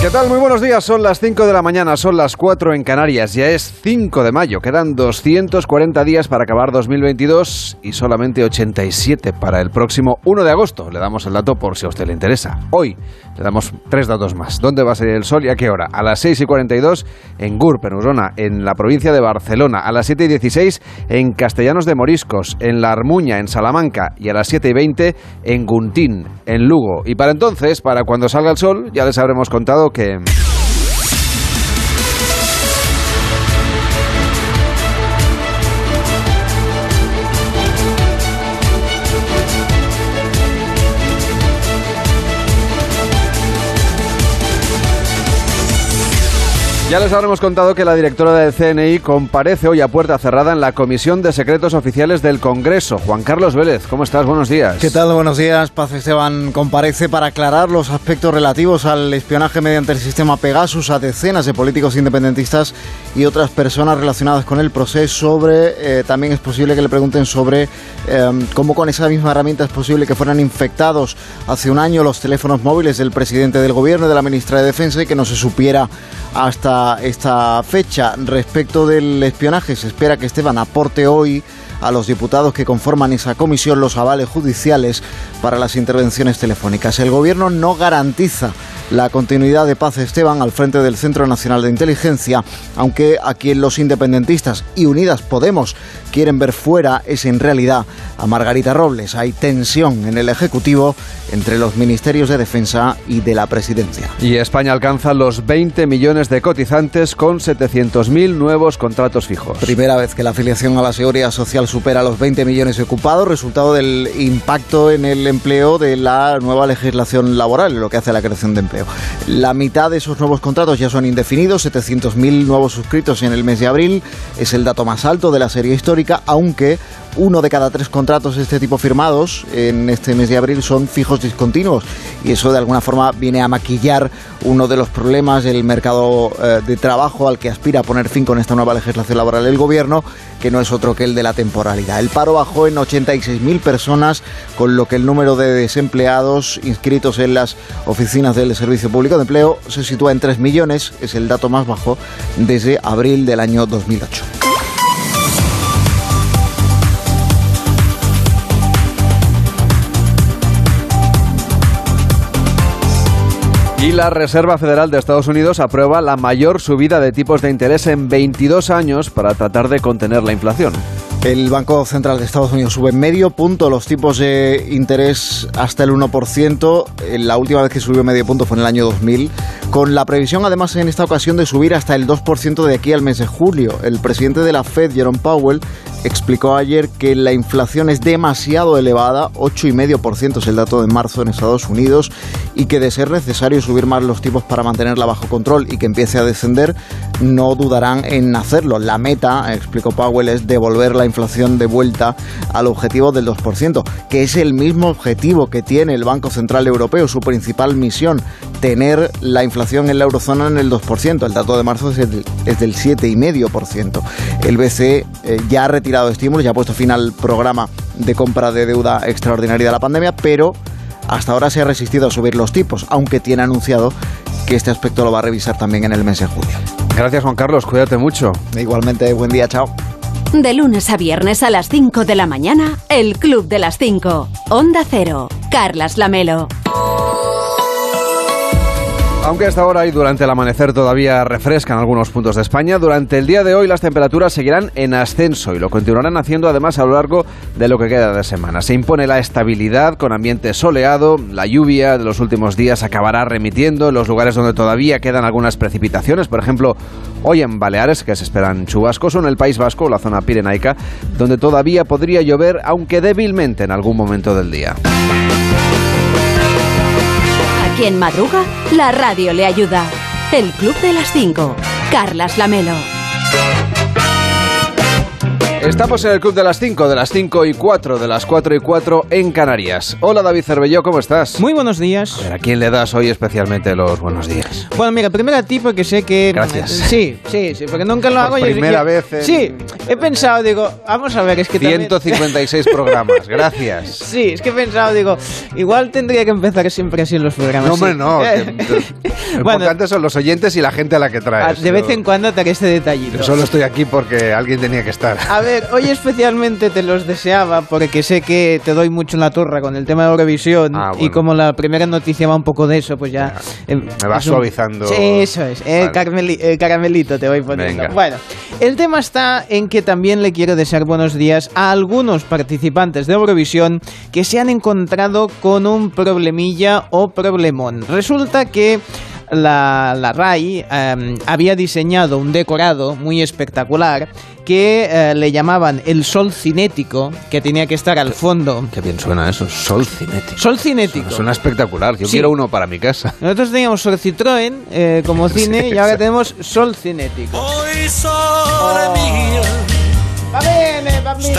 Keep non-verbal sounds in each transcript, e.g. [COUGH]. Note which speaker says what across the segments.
Speaker 1: ¿Qué tal? Muy buenos días. Son las 5 de la mañana, son las 4 en Canarias. Ya es 5 de mayo. Quedan 240 días para acabar 2022 y solamente 87 para el próximo 1 de agosto. Le damos el dato por si a usted le interesa. Hoy le damos tres datos más. ¿Dónde va a salir el sol y a qué hora? A las 6 y 42 en Gur, Penusona, en la provincia de Barcelona. A las 7 y 16 en Castellanos de Moriscos, en La Armuña, en Salamanca. Y a las 7 y 20 en Guntín, en Lugo. Y para entonces, para cuando salga el sol, ya les habremos contado que... Ya les habremos contado que la directora del CNI comparece hoy a puerta cerrada en la Comisión de Secretos Oficiales del Congreso. Juan Carlos Vélez, ¿cómo estás? Buenos días.
Speaker 2: ¿Qué tal? Buenos días. Paz Esteban comparece para aclarar los aspectos relativos al espionaje mediante el sistema Pegasus a decenas de políticos independentistas y otras personas relacionadas con el proceso. Sobre, eh, también es posible que le pregunten sobre eh, cómo con esa misma herramienta es posible que fueran infectados hace un año los teléfonos móviles del presidente del gobierno y de la ministra de Defensa y que no se supiera hasta esta fecha. Respecto del espionaje, se espera que Esteban aporte hoy a los diputados que conforman esa comisión los avales judiciales para las intervenciones telefónicas. El gobierno no garantiza la continuidad de Paz Esteban al frente del Centro Nacional de Inteligencia, aunque a quien los independentistas y Unidas Podemos quieren ver fuera es en realidad a Margarita Robles. Hay tensión en el Ejecutivo entre los ministerios de Defensa y de la Presidencia.
Speaker 1: Y España alcanza los 20 millones de cotizantes con 700.000 nuevos contratos fijos.
Speaker 2: Primera vez que la afiliación a la Seguridad Social supera los 20 millones ocupados, resultado del impacto en el empleo de la nueva legislación laboral, lo que hace a la creación de empleo. La mitad de esos nuevos contratos ya son indefinidos, 700.000 nuevos suscritos en el mes de abril, es el dato más alto de la serie histórica, aunque uno de cada tres contratos de este tipo firmados en este mes de abril son fijos discontinuos y eso de alguna forma viene a maquillar uno de los problemas del mercado eh, de trabajo al que aspira a poner fin con esta nueva legislación laboral del gobierno, que no es otro que el de la temporalidad. El paro bajó en 86.000 personas, con lo que el número de desempleados inscritos en las oficinas del Servicio Público de Empleo se sitúa en 3 millones, es el dato más bajo desde abril del año 2008.
Speaker 1: Y la Reserva Federal de Estados Unidos aprueba la mayor subida de tipos de interés en 22 años para tratar de contener la inflación.
Speaker 2: El Banco Central de Estados Unidos sube medio punto los tipos de interés hasta el 1%. La última vez que subió medio punto fue en el año 2000, con la previsión además en esta ocasión de subir hasta el 2% de aquí al mes de julio. El presidente de la Fed, Jerome Powell, explicó ayer que la inflación es demasiado elevada, 8,5% es el dato de marzo en Estados Unidos, y que de ser necesario subir más los tipos para mantenerla bajo control y que empiece a descender, no dudarán en hacerlo. La meta, explicó Powell, es devolver la inflación de vuelta al objetivo del 2%, que es el mismo objetivo que tiene el Banco Central Europeo, su principal misión, tener la inflación en la eurozona en el 2%. El dato de marzo es, del, es del 7,5%. El BCE eh, ya ha retirado estímulos, ya ha puesto fin al programa de compra de deuda extraordinaria de la pandemia, pero hasta ahora se ha resistido a subir los tipos, aunque tiene anunciado que este aspecto lo va a revisar también en el mes de julio.
Speaker 1: Gracias Juan Carlos, cuídate mucho.
Speaker 2: Igualmente, buen día, chao.
Speaker 3: De lunes a viernes a las 5 de la mañana, el Club de las 5. Onda Cero. Carlas Lamelo.
Speaker 1: Aunque hasta ahora y durante el amanecer todavía refrescan algunos puntos de España, durante el día de hoy las temperaturas seguirán en ascenso y lo continuarán haciendo además a lo largo de lo que queda de semana. Se impone la estabilidad con ambiente soleado, la lluvia de los últimos días acabará remitiendo en los lugares donde todavía quedan algunas precipitaciones, por ejemplo, hoy en Baleares, que se esperan chubascos, o en el País Vasco, la zona pirenaica, donde todavía podría llover, aunque débilmente en algún momento del día.
Speaker 3: Quien madruga, la radio le ayuda. El Club de las 5. Carlas Lamelo.
Speaker 1: Estamos en el Club de las 5, de las 5 y 4, de las 4 y 4 en Canarias. Hola David Cervelló, ¿cómo estás?
Speaker 4: Muy buenos días.
Speaker 1: A, ver, ¿a quién le das hoy especialmente los buenos días?
Speaker 4: Bueno, mira, primero a ti porque sé que...
Speaker 1: Gracias.
Speaker 4: Sí, sí, sí, porque nunca lo
Speaker 1: Por
Speaker 4: hago. y-
Speaker 1: primera vez en-
Speaker 4: Sí, he pensado, digo, vamos a ver, es que también-
Speaker 1: 156 [LAUGHS] programas, gracias.
Speaker 4: Sí, es que he pensado, digo, igual tendría que empezar siempre así en los programas.
Speaker 1: No, hombre,
Speaker 4: sí.
Speaker 1: no. [LAUGHS] lo
Speaker 4: Bueno,
Speaker 1: importante son los oyentes y la gente a la que traes.
Speaker 4: de vez en cuando te haré este detallito.
Speaker 1: yo solo estoy aquí porque alguien tenía que estar.
Speaker 4: A ver, hoy especialmente te los deseaba porque sé que te doy mucho la turra con el tema de Eurovisión
Speaker 1: Ah,
Speaker 4: y como la primera noticia va un poco de eso, pues ya... eh,
Speaker 1: me vas
Speaker 4: un-
Speaker 1: suavizando.
Speaker 4: Sí, eso es, eh,
Speaker 1: Vale.
Speaker 4: carmeli- eh, caramelito te voy poniendo.
Speaker 1: Venga.
Speaker 4: Bueno, el tema está en que también le quiero desear buenos días a algunos participantes de Eurovisión que se han encontrado con un problemilla o problemón. Resulta que la, la RAI eh, había diseñado un decorado muy espectacular que eh, le llamaban el sol cinético, que tenía que estar al fondo.
Speaker 1: Qué bien suena eso, sol cinético.
Speaker 4: Sol cinético.
Speaker 1: Suena espectacular, yo
Speaker 4: Sí.
Speaker 1: quiero uno para mi casa.
Speaker 4: Nosotros teníamos Sol Citroën eh, como [LAUGHS] cine y ahora tenemos Sol cinético.
Speaker 5: Sole mio,
Speaker 4: Va bene, va bene.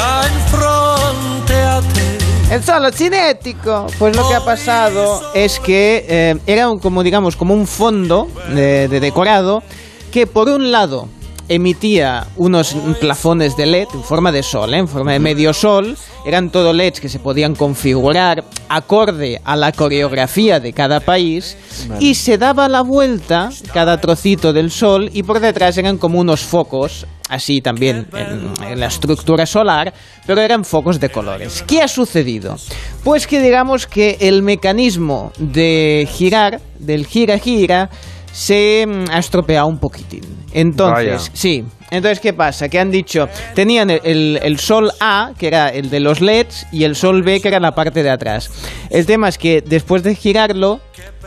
Speaker 4: El solo cinético. Pues lo que ha pasado es que eh, era un- como digamos como un fondo de, de decorado que por un lado emitía unos plafones de LED en forma de sol, ¿eh? en forma de medio sol. Eran todo LEDs que se podían configurar acorde a la coreografía de cada país y se daba la vuelta cada trocito del sol y por detrás eran como unos focos así también en, en la estructura solar, pero eran focos de colores. ¿Qué ha sucedido? Pues que digamos que el mecanismo de girar, del gira-gira, se mm, ha estropeado un poquitín. Entonces,
Speaker 1: Vaya.
Speaker 4: sí. Entonces, ¿qué pasa? Que han dicho, tenían el, el- el sol A, que era el de los LEDs, y el sol B, que era la parte de atrás. El tema es que después de girarlo,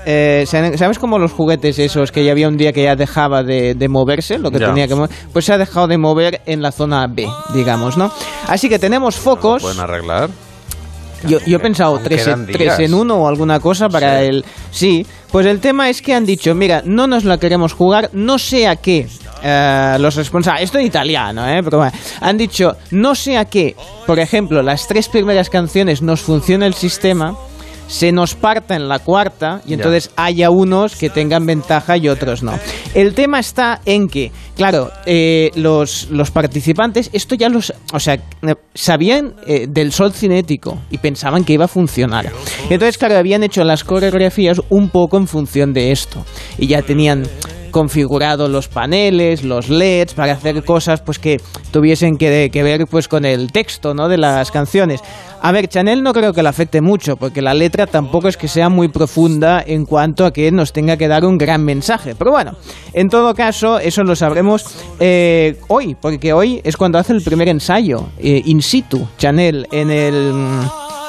Speaker 4: eh, ¿sabes como los juguetes esos que ya había un día que ya dejaba de, de moverse, lo que
Speaker 1: Ya.
Speaker 4: tenía que mover? Pues se ha dejado de mover en la zona B, digamos, ¿no? Así que tenemos focos.
Speaker 1: ¿Pueden arreglar?
Speaker 4: Yo, yo he pensado tres tres en uno o alguna cosa para
Speaker 1: Sí.
Speaker 4: el... Sí, pues el tema es que han dicho, mira, no nos la queremos jugar, no sé a qué. eh, los responsables, esto en italiano, ¿eh? Pero bueno, han dicho, no sé a qué, por ejemplo, las tres primeras canciones nos funciona el sistema, se nos parta en la cuarta y
Speaker 1: Ya.
Speaker 4: entonces haya unos que tengan ventaja y otros no. El tema está en que, claro, eh, los, los participantes, esto ya los, o sea, sabían eh, del sol cinético y pensaban que iba a funcionar. Entonces, claro, habían hecho las coreografías un poco en función de esto y ya tenían configurado los paneles, los LEDs para hacer cosas pues que tuviesen que, ver pues con el texto, ¿no? de las canciones. A ver, Chanel no creo que le afecte mucho, porque la letra tampoco es que sea muy profunda en cuanto a que nos tenga que dar un gran mensaje. Pero bueno, en todo caso, eso lo sabremos eh, hoy, porque hoy es cuando hace el primer ensayo eh, in situ, Chanel, en el...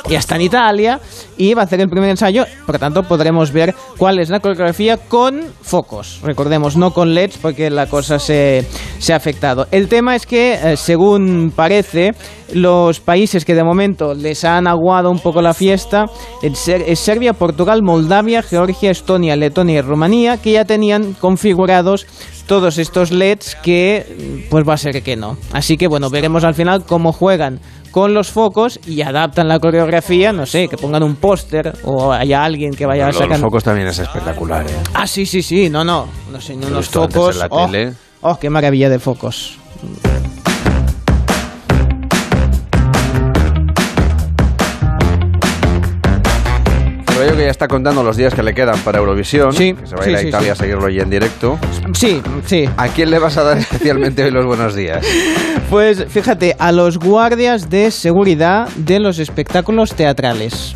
Speaker 4: ya está en Italia y va a hacer el primer ensayo, por lo tanto podremos ver cuál es la coreografía con focos. Recordemos, no con LEDs porque la cosa se, se ha afectado. El tema es que, eh, según parece, los países que de momento les han aguado un poco la fiesta es Serbia, Portugal, Moldavia, Georgia, Estonia, Letonia y Rumanía, que ya tenían configurados todos estos LEDs que pues va a ser que no. Así que bueno, veremos al final cómo juegan con los focos y adaptan la coreografía, no sé, que pongan un póster o haya alguien que vaya a
Speaker 1: Los
Speaker 4: sacar...
Speaker 1: focos también es espectacular, ¿eh?
Speaker 4: Ah, sí, sí, sí, no, no, no sé, unos focos...
Speaker 1: en la
Speaker 4: oh,
Speaker 1: tele.
Speaker 4: oh, qué maravilla de focos.
Speaker 1: Yo que ya está contando los días que le quedan para Eurovisión,
Speaker 4: Sí,
Speaker 1: que se va a
Speaker 4: sí,
Speaker 1: ir a Italia
Speaker 4: sí.
Speaker 1: a seguirlo allí en directo.
Speaker 4: Sí, sí.
Speaker 1: ¿A quién le vas a dar especialmente hoy los buenos días? [LAUGHS]
Speaker 4: Pues fíjate, a los guardias de seguridad de los espectáculos teatrales.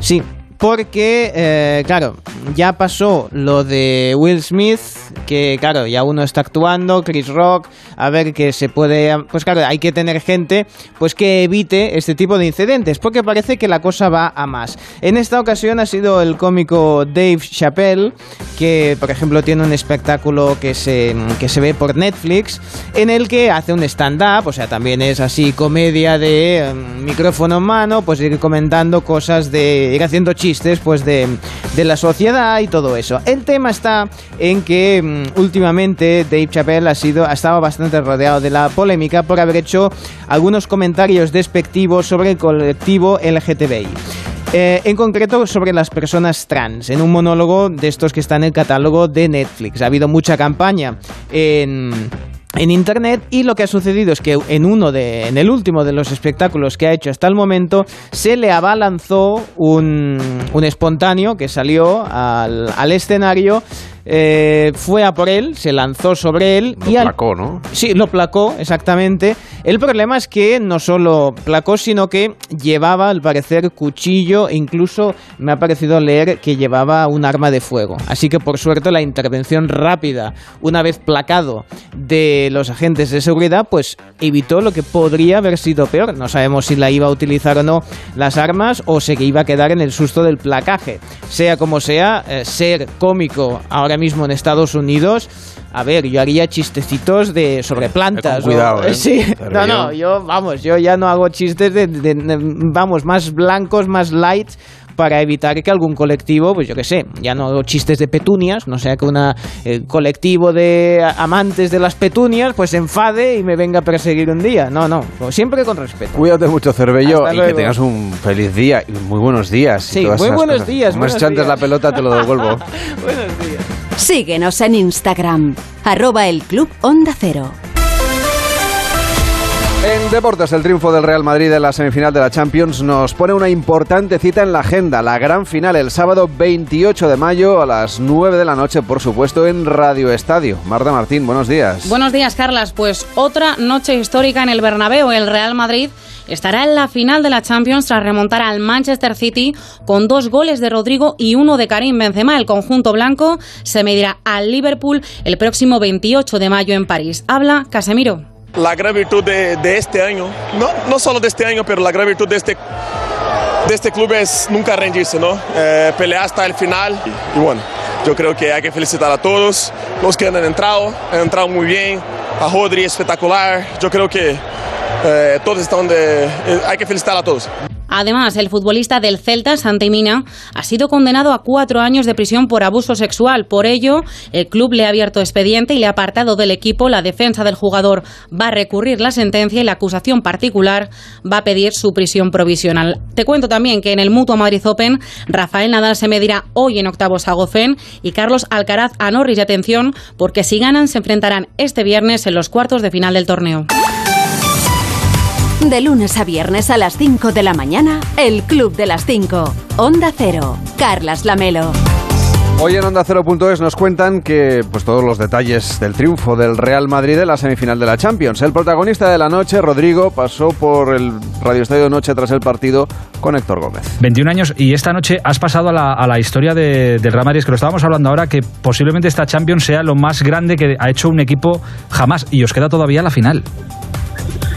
Speaker 4: Sí, porque, eh, claro, ya pasó lo de Will Smith, que claro, ya uno está actuando, Chris Rock, a ver que se puede... Pues claro, hay que tener gente pues que evite este tipo de incidentes, porque parece que la cosa va a más. En esta ocasión ha sido el cómico Dave Chappelle, que por ejemplo tiene un espectáculo que se, que se ve por Netflix, en el que hace un stand-up, o sea, también es así comedia de eh, micrófono en mano, pues ir comentando cosas de... ir haciendo chistes pues de, de la sociedad. edad y todo eso. El tema está en que mm, últimamente Dave Chappelle ha sido ha estado bastante rodeado de la polémica por haber hecho algunos comentarios despectivos sobre el colectivo LGTBI. Eh, en concreto sobre las personas trans, en un monólogo de estos que está en el catálogo de Netflix. Ha habido mucha campaña en en internet y lo que ha sucedido es que en uno de en el último de los espectáculos que ha hecho hasta el momento se le abalanzó un, un espontáneo que salió al, al escenario eh, fue a por él, se lanzó sobre él
Speaker 1: Lo
Speaker 4: y al-
Speaker 1: placó, ¿no?
Speaker 4: Sí, lo placó, exactamente. El problema es que no solo placó, sino que llevaba, al parecer, cuchillo e incluso me ha parecido leer que llevaba un arma de fuego. Así que, por suerte, la intervención rápida, una vez placado de los agentes de seguridad, pues evitó lo que podría haber sido peor. No sabemos si la iba a utilizar o no las armas o se iba a quedar en el susto del placaje. Sea como sea, eh, ser cómico ahora mismo en Estados Unidos... A ver, yo haría chistecitos de sobre plantas.
Speaker 1: cuidado,
Speaker 4: o-
Speaker 1: ¿eh? [LAUGHS]
Speaker 4: Sí, no, no, yo, vamos, yo ya no hago chistes de, de- de- vamos, más blancos, más light para evitar que algún colectivo, pues yo qué sé, ya no hago chistes de petunias, no sea que un colectivo de amantes de las petunias pues se enfade y me venga a perseguir un día. No, no, siempre con respeto.
Speaker 1: Cuídate mucho, Cervello,
Speaker 4: Hasta
Speaker 1: y que tengas un feliz día y muy buenos días.
Speaker 4: Sí, muy buenos
Speaker 1: cosas.
Speaker 4: días,
Speaker 1: Como has
Speaker 4: buenos
Speaker 1: hecho antes
Speaker 4: días.
Speaker 1: la pelota, te lo devuelvo. [LAUGHS]
Speaker 4: Buenos días.
Speaker 3: Síguenos en Instagram, arroba el Club Onda Cero.
Speaker 1: En deportes, el triunfo del Real Madrid en la semifinal de la Champions nos pone una importante cita en la agenda. La gran final el sábado 28 de mayo a las 9 de la noche, por supuesto, en Radio Estadio. Marta Martín, buenos días.
Speaker 6: Buenos días, Carlas. Pues otra noche histórica en el Bernabéu. El Real Madrid estará en la final de la Champions tras remontar al Manchester City con dos goles de Rodrigo y uno de Karim Benzema. El conjunto blanco se medirá al Liverpool el próximo 28 de mayo en París. Habla Casemiro.
Speaker 7: La gran virtud de, este año, no, solo de este año, pero la gran virtud de este, de este club es nunca rendirse, ¿no? Eh, pelear hasta el final. Y, y bueno, yo creo que hay que felicitar a todos los que han entrado, han entrado muy bien. A Rodri espectacular. Yo creo que eh, todos están de. eh, hay que felicitar a todos.
Speaker 6: Además, el futbolista del Celta, Santi Mina, ha sido condenado a cuatro años de prisión por abuso sexual. Por ello, el club le ha abierto expediente y le ha apartado del equipo. La defensa del jugador va a recurrir la sentencia y la acusación particular va a pedir su prisión provisional. Te cuento también que en el Mutua Madrid Open, Rafael Nadal se medirá hoy en octavos a Goffin y Carlos Alcaraz a Norris. Y atención, porque si ganan, se enfrentarán este viernes en los cuartos de final del torneo.
Speaker 3: De lunes a viernes a las 5 de la mañana, el Club de las 5. Onda Cero. Carlas Lamelo.
Speaker 1: Hoy en Onda Cero.es nos cuentan que pues todos los detalles del triunfo del Real Madrid en la semifinal de la Champions. El protagonista de la noche, Rodrigo, pasó por el Radio Estadio de Noche tras el partido con Héctor Gómez.
Speaker 8: 21 años y esta noche has pasado a la, a la historia de- del Real Madrid, es que lo estábamos hablando ahora, que posiblemente esta Champions sea lo más grande que ha hecho un equipo jamás y os queda todavía la final.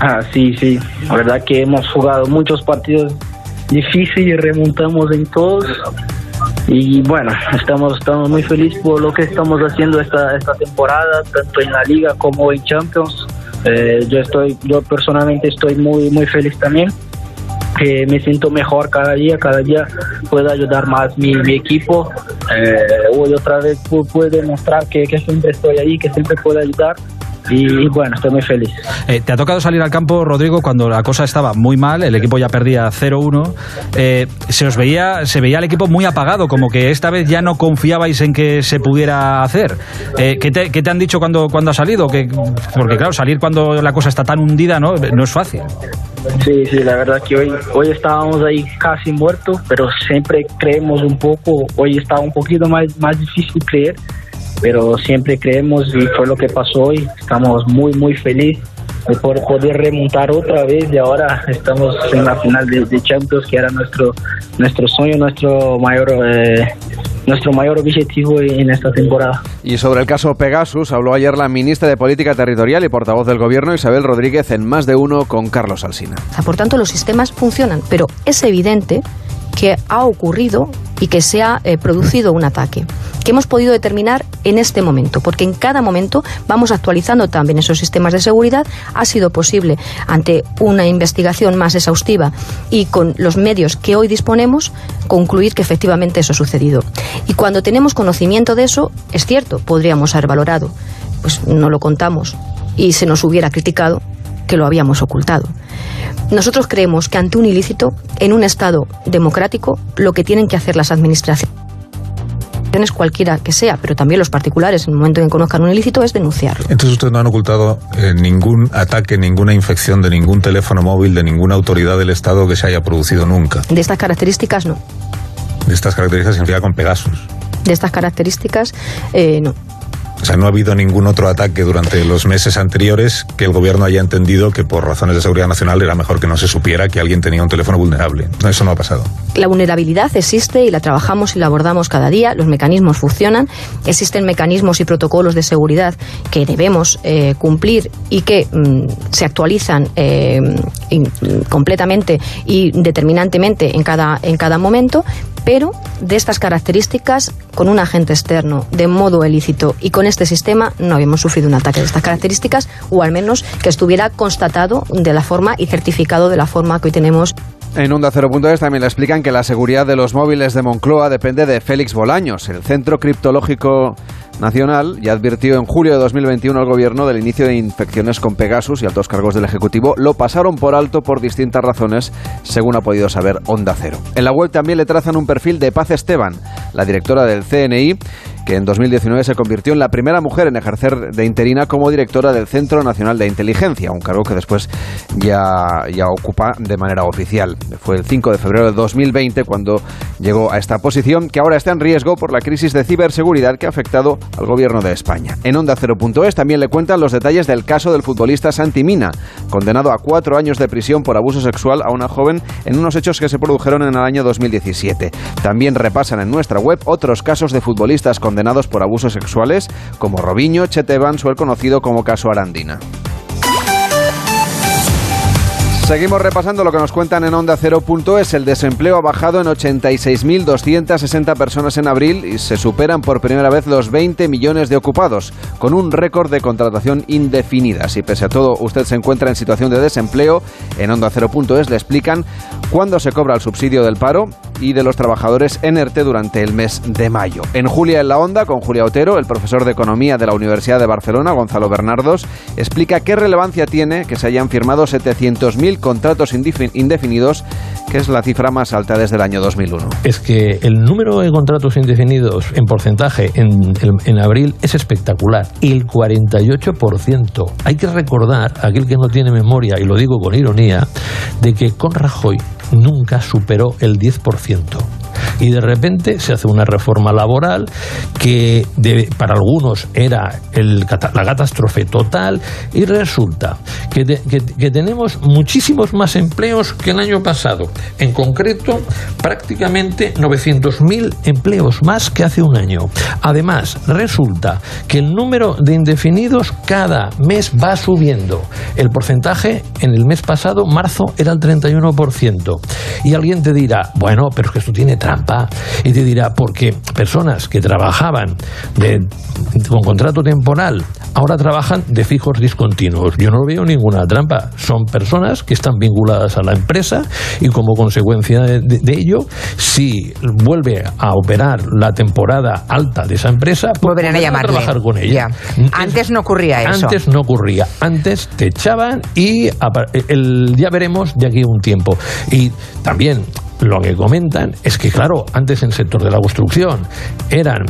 Speaker 9: Ah, sí, sí. La verdad que hemos jugado muchos partidos difíciles, remontamos en todos. Y bueno, estamos, estamos muy felices por lo que estamos haciendo esta, esta temporada, tanto en la liga como en Champions. Eh, yo estoy, yo personalmente estoy muy, muy feliz también. Que me siento mejor cada día, cada día puedo ayudar más mi, mi equipo. Eh, hoy otra vez pu- pude demostrar que, que siempre estoy ahí, que siempre puedo ayudar. Y, bueno, estoy muy feliz.
Speaker 8: Eh, te ha tocado salir al campo, Rodrigo, cuando la cosa estaba muy mal, el equipo ya perdía 0-1. Eh, se os veía, se veía el equipo muy apagado, como que esta vez ya no confiabais en que se pudiera hacer. Eh, ¿qué, te, qué te han dicho cuando, cuando has salido? Que, porque claro, salir cuando la cosa está tan hundida no, no es fácil.
Speaker 9: Sí, sí, la verdad que hoy, hoy estábamos ahí casi muertos, pero siempre creemos un poco, hoy está un poquito más, más difícil creer, pero siempre creemos y fue lo que pasó hoy, estamos muy, muy felices de por poder remontar otra vez y ahora estamos en la final de, de Champions, que era nuestro, nuestro sueño, nuestro mayor, eh, nuestro mayor objetivo en esta temporada.
Speaker 1: Y sobre el caso Pegasus habló ayer la ministra de Política Territorial y portavoz del Gobierno, Isabel Rodríguez, en más de uno con Carlos Alsina.
Speaker 10: Por tanto, los sistemas funcionan, pero es evidente que ha ocurrido y que se ha eh, producido un ataque que hemos podido determinar en este momento, porque en cada momento vamos actualizando también esos sistemas de seguridad. Ha sido posible, ante una investigación más exhaustiva y con los medios que hoy disponemos, concluir que efectivamente eso ha sucedido. Y cuando tenemos conocimiento de eso, es cierto, podríamos haber valorado, pues no lo contamos y se nos hubiera criticado que lo habíamos ocultado. Nosotros creemos que ante un ilícito, en un Estado democrático, lo que tienen que hacer las administraciones cualquiera que sea, pero también los particulares, en el momento en que conozcan un ilícito, es denunciarlo.
Speaker 11: Entonces ustedes no han ocultado eh, ningún ataque, ninguna infección de ningún teléfono móvil, de ninguna autoridad del Estado que se haya producido nunca.
Speaker 10: De estas características, no.
Speaker 11: De estas características significa con Pegasus.
Speaker 10: De estas características, eh, no.
Speaker 11: O sea, no ha habido ningún otro ataque durante los meses anteriores que el gobierno haya entendido que por razones de seguridad nacional era mejor que no se supiera que alguien tenía un teléfono vulnerable. Eso no ha pasado.
Speaker 10: La vulnerabilidad existe y la trabajamos y la abordamos cada día. Los mecanismos funcionan. Existen mecanismos y protocolos de seguridad que debemos eh, cumplir y que mm, se actualizan eh, completamente y determinantemente en cada, en cada momento, pero de estas características, con un agente externo de modo ilícito y con este sistema, no habíamos sufrido un ataque de estas características, o al menos que estuviera constatado de la forma y certificado de la forma que hoy tenemos.
Speaker 1: En Onda 0.es también le explican que la seguridad de los móviles de Moncloa depende de Félix Bolaños, el Centro Criptológico Nacional ya advirtió en julio de 2021 al gobierno del inicio de infecciones con Pegasus y altos cargos del Ejecutivo lo pasaron por alto por distintas razones, según ha podido saber Onda Cero. En la web también le trazan un perfil de Paz Esteban, la directora del CNI, que en 2019 se convirtió en la primera mujer en ejercer de interina como directora del Centro Nacional de Inteligencia, un cargo que después ya, ya ocupa de manera oficial. Fue el 5 de febrero de 2020 cuando llegó a esta posición, que ahora está en riesgo por la crisis de ciberseguridad que ha afectado al gobierno de España. En Onda 0.es también le cuentan los detalles del caso del futbolista Santi Mina, condenado a cuatro años de prisión por abuso sexual a una joven en unos hechos que se produjeron en el año 2017. También repasan en nuestra web otros casos de futbolistas con condenados por abusos sexuales como Robinho, Chet Evans o el conocido como caso Arandina. Seguimos repasando lo que nos cuentan en Onda 0.es. El desempleo ha bajado en 86.260 personas en abril y se superan por primera vez los 20 millones de ocupados, con un récord de contratación indefinida. Si pese a todo usted se encuentra en situación de desempleo, en Onda 0.es le explican cuándo se cobra el subsidio del paro y de los trabajadores en ERTE durante el mes de mayo. En Julia en la Onda, con Julia Otero, el profesor de Economía de la Universidad de Barcelona, Gonzalo Bernardos, explica qué relevancia tiene que se hayan firmado 700.000 contratos indefinidos, que es la cifra más alta desde el año 2001.
Speaker 12: Es que el número de contratos indefinidos en porcentaje en, en abril es espectacular, el 48%. Hay que recordar, aquel que no tiene memoria, y lo digo con ironía, de que con Rajoy nunca superó el 10% y de repente se hace una reforma laboral que para algunos era la catástrofe total y resulta que, que, tenemos muchísimos más empleos que el año pasado. En concreto, prácticamente 900.000 empleos más que hace un año. Además, resulta que el número de indefinidos cada mes va subiendo. El porcentaje en el mes pasado, marzo, era el 31%. Y alguien te dirá, bueno, pero es que esto tiene trampa. Y te dirá, porque personas que trabajaban con contrato temporal ahora trabajan de fijos discontinuos. Yo no veo ninguna trampa. Son personas que están vinculadas a la empresa y como consecuencia de, ello, si vuelve a operar la temporada alta de esa empresa,
Speaker 13: pues volverán a llamarle.
Speaker 12: trabajar con ella.
Speaker 13: Antes no ocurría eso.
Speaker 12: Antes no ocurría. Antes te echaban y el, ya veremos de aquí a un tiempo. Y también lo que comentan es que, claro, antes en el sector de la construcción eran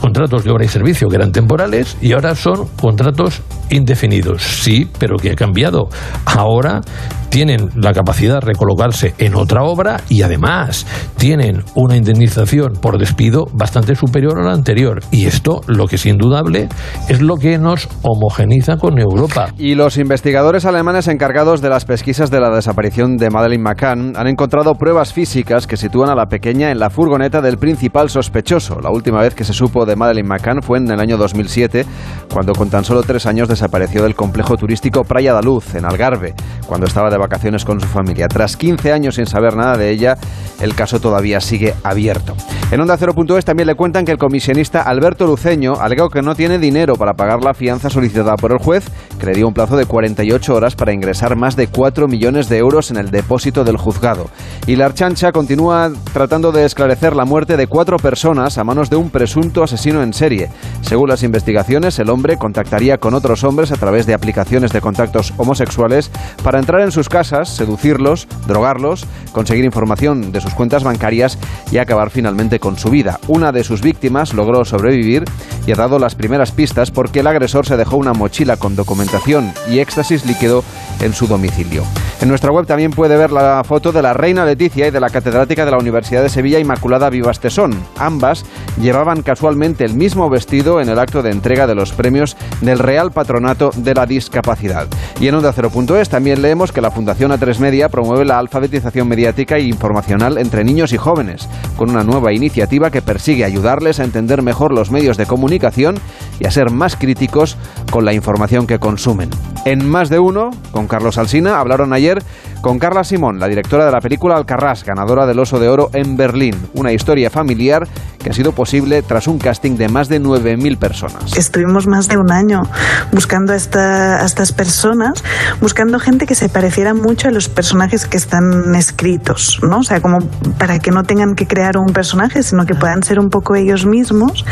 Speaker 12: contratos de obra y servicio que eran temporales y ahora son contratos indefinidos. Sí, pero que ha cambiado. Ahora tienen la capacidad de recolocarse en otra obra y además tienen una indemnización por despido bastante superior a la anterior. Y esto, lo que es indudable, es lo que nos homogeniza con Europa.
Speaker 1: Y los investigadores alemanes encargados de las pesquisas de la desaparición de Madeleine McCann han encontrado pruebas físicas que sitúan a la pequeña en la furgoneta del principal sospechoso. La última vez que se supo de Madeleine McCann fue en el año 2007, cuando con tan solo tres años desapareció del complejo turístico Praia da Luz, en Algarve, cuando estaba de vacaciones con su familia. Tras 15 años sin saber nada de ella, el caso todavía sigue abierto. En Onda 0.es también le cuentan que el comisionista Alberto Luceño alegó que no tiene dinero para pagar la fianza solicitada por el juez, que le dio un plazo de 48 horas para ingresar más de 4 millones de euros en el depósito del juzgado. Y la Archancha continúa tratando de esclarecer la muerte de cuatro personas a manos de un presunto asesino en serie. Según las investigaciones, el hombre contactaría con otros hombres a través de aplicaciones de contactos homosexuales para entrar en sus casas, seducirlos, drogarlos, conseguir información de sus cuentas bancarias y acabar finalmente con su vida. Una de sus víctimas logró sobrevivir y ha dado las primeras pistas porque el agresor se dejó una mochila con documentación y éxtasis líquido en su domicilio. En nuestra web también puede ver la foto de la reina Leticia y de la catedrática de la Universidad de Sevilla Inmaculada Vivastesón. Ambas llevaban casualmente el mismo vestido en el acto de entrega de los premios del Real Patronato de la Discapacidad. Y en Onda 0.es también leemos que la Fundación A3 Media promueve la alfabetización mediática e informacional entre niños y jóvenes, con una nueva iniciativa que persigue ayudarles a entender mejor los medios de comunicación y a ser más críticos con la información que consumen. En más de uno, con Carlos Alsina, hablaron ayer con Carla Simón, la directora de la película Alcarrás, ganadora del Oso de Oro en Berlín. Una historia familiar que ha sido posible tras un casting de más de 9.000 personas.
Speaker 14: Estuvimos más de un año buscando a, esta- a estas personas, buscando gente que se pareciera mucho a los personajes que están escritos, ¿no? O sea, como para que no tengan que crear un personaje, sino que puedan ser un poco ellos mismos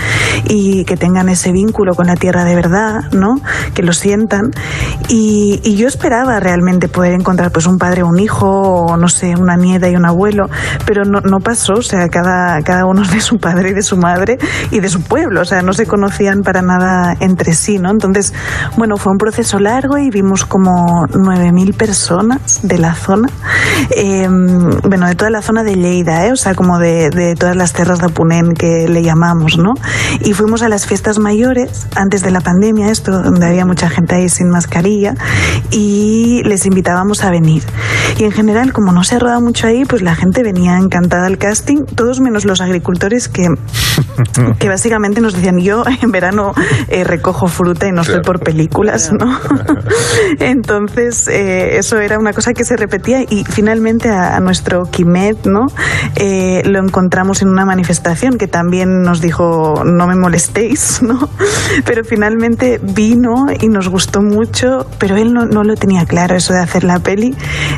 Speaker 14: y que tengan ese vínculo con la tierra de verdad, ¿no? Que lo sientan. Y, y yo esperaba realmente poder encontrar pues un padre, un hijo, o no sé, una nieta y un abuelo, pero no, no pasó, o sea, cada, cada uno de su padre y de su madre y de su pueblo, o sea, no se conocían para nada entre sí, ¿no? Entonces, bueno, fue un proceso largo y vimos como 9.000 personas de la zona, eh, bueno, de toda la zona de Lleida, ¿eh? o sea, como de, de todas las tierras de Apunén que le llamamos, ¿no? Y fuimos a las fiestas mayores, antes de la pandemia, esto, donde había mucha gente ahí sin mascarilla, y les invitábamos a venir. Y en general, como no se ha rodado mucho ahí, pues la gente venía encantada al casting, todos menos los agricultores que, [LAUGHS] que básicamente nos decían, yo en verano eh, recojo fruta y no estoy por películas, ¿no? [LAUGHS] Entonces, eh, eso era una cosa que se repetía y finalmente a, a nuestro Quimet, ¿no? Eh, lo encontramos en una manifestación que también nos dijo, no me molestéis, [LAUGHS] ¿no? Pero finalmente vino y nos gustó mucho, pero él no, no lo tenía claro, eso de hacer la peli,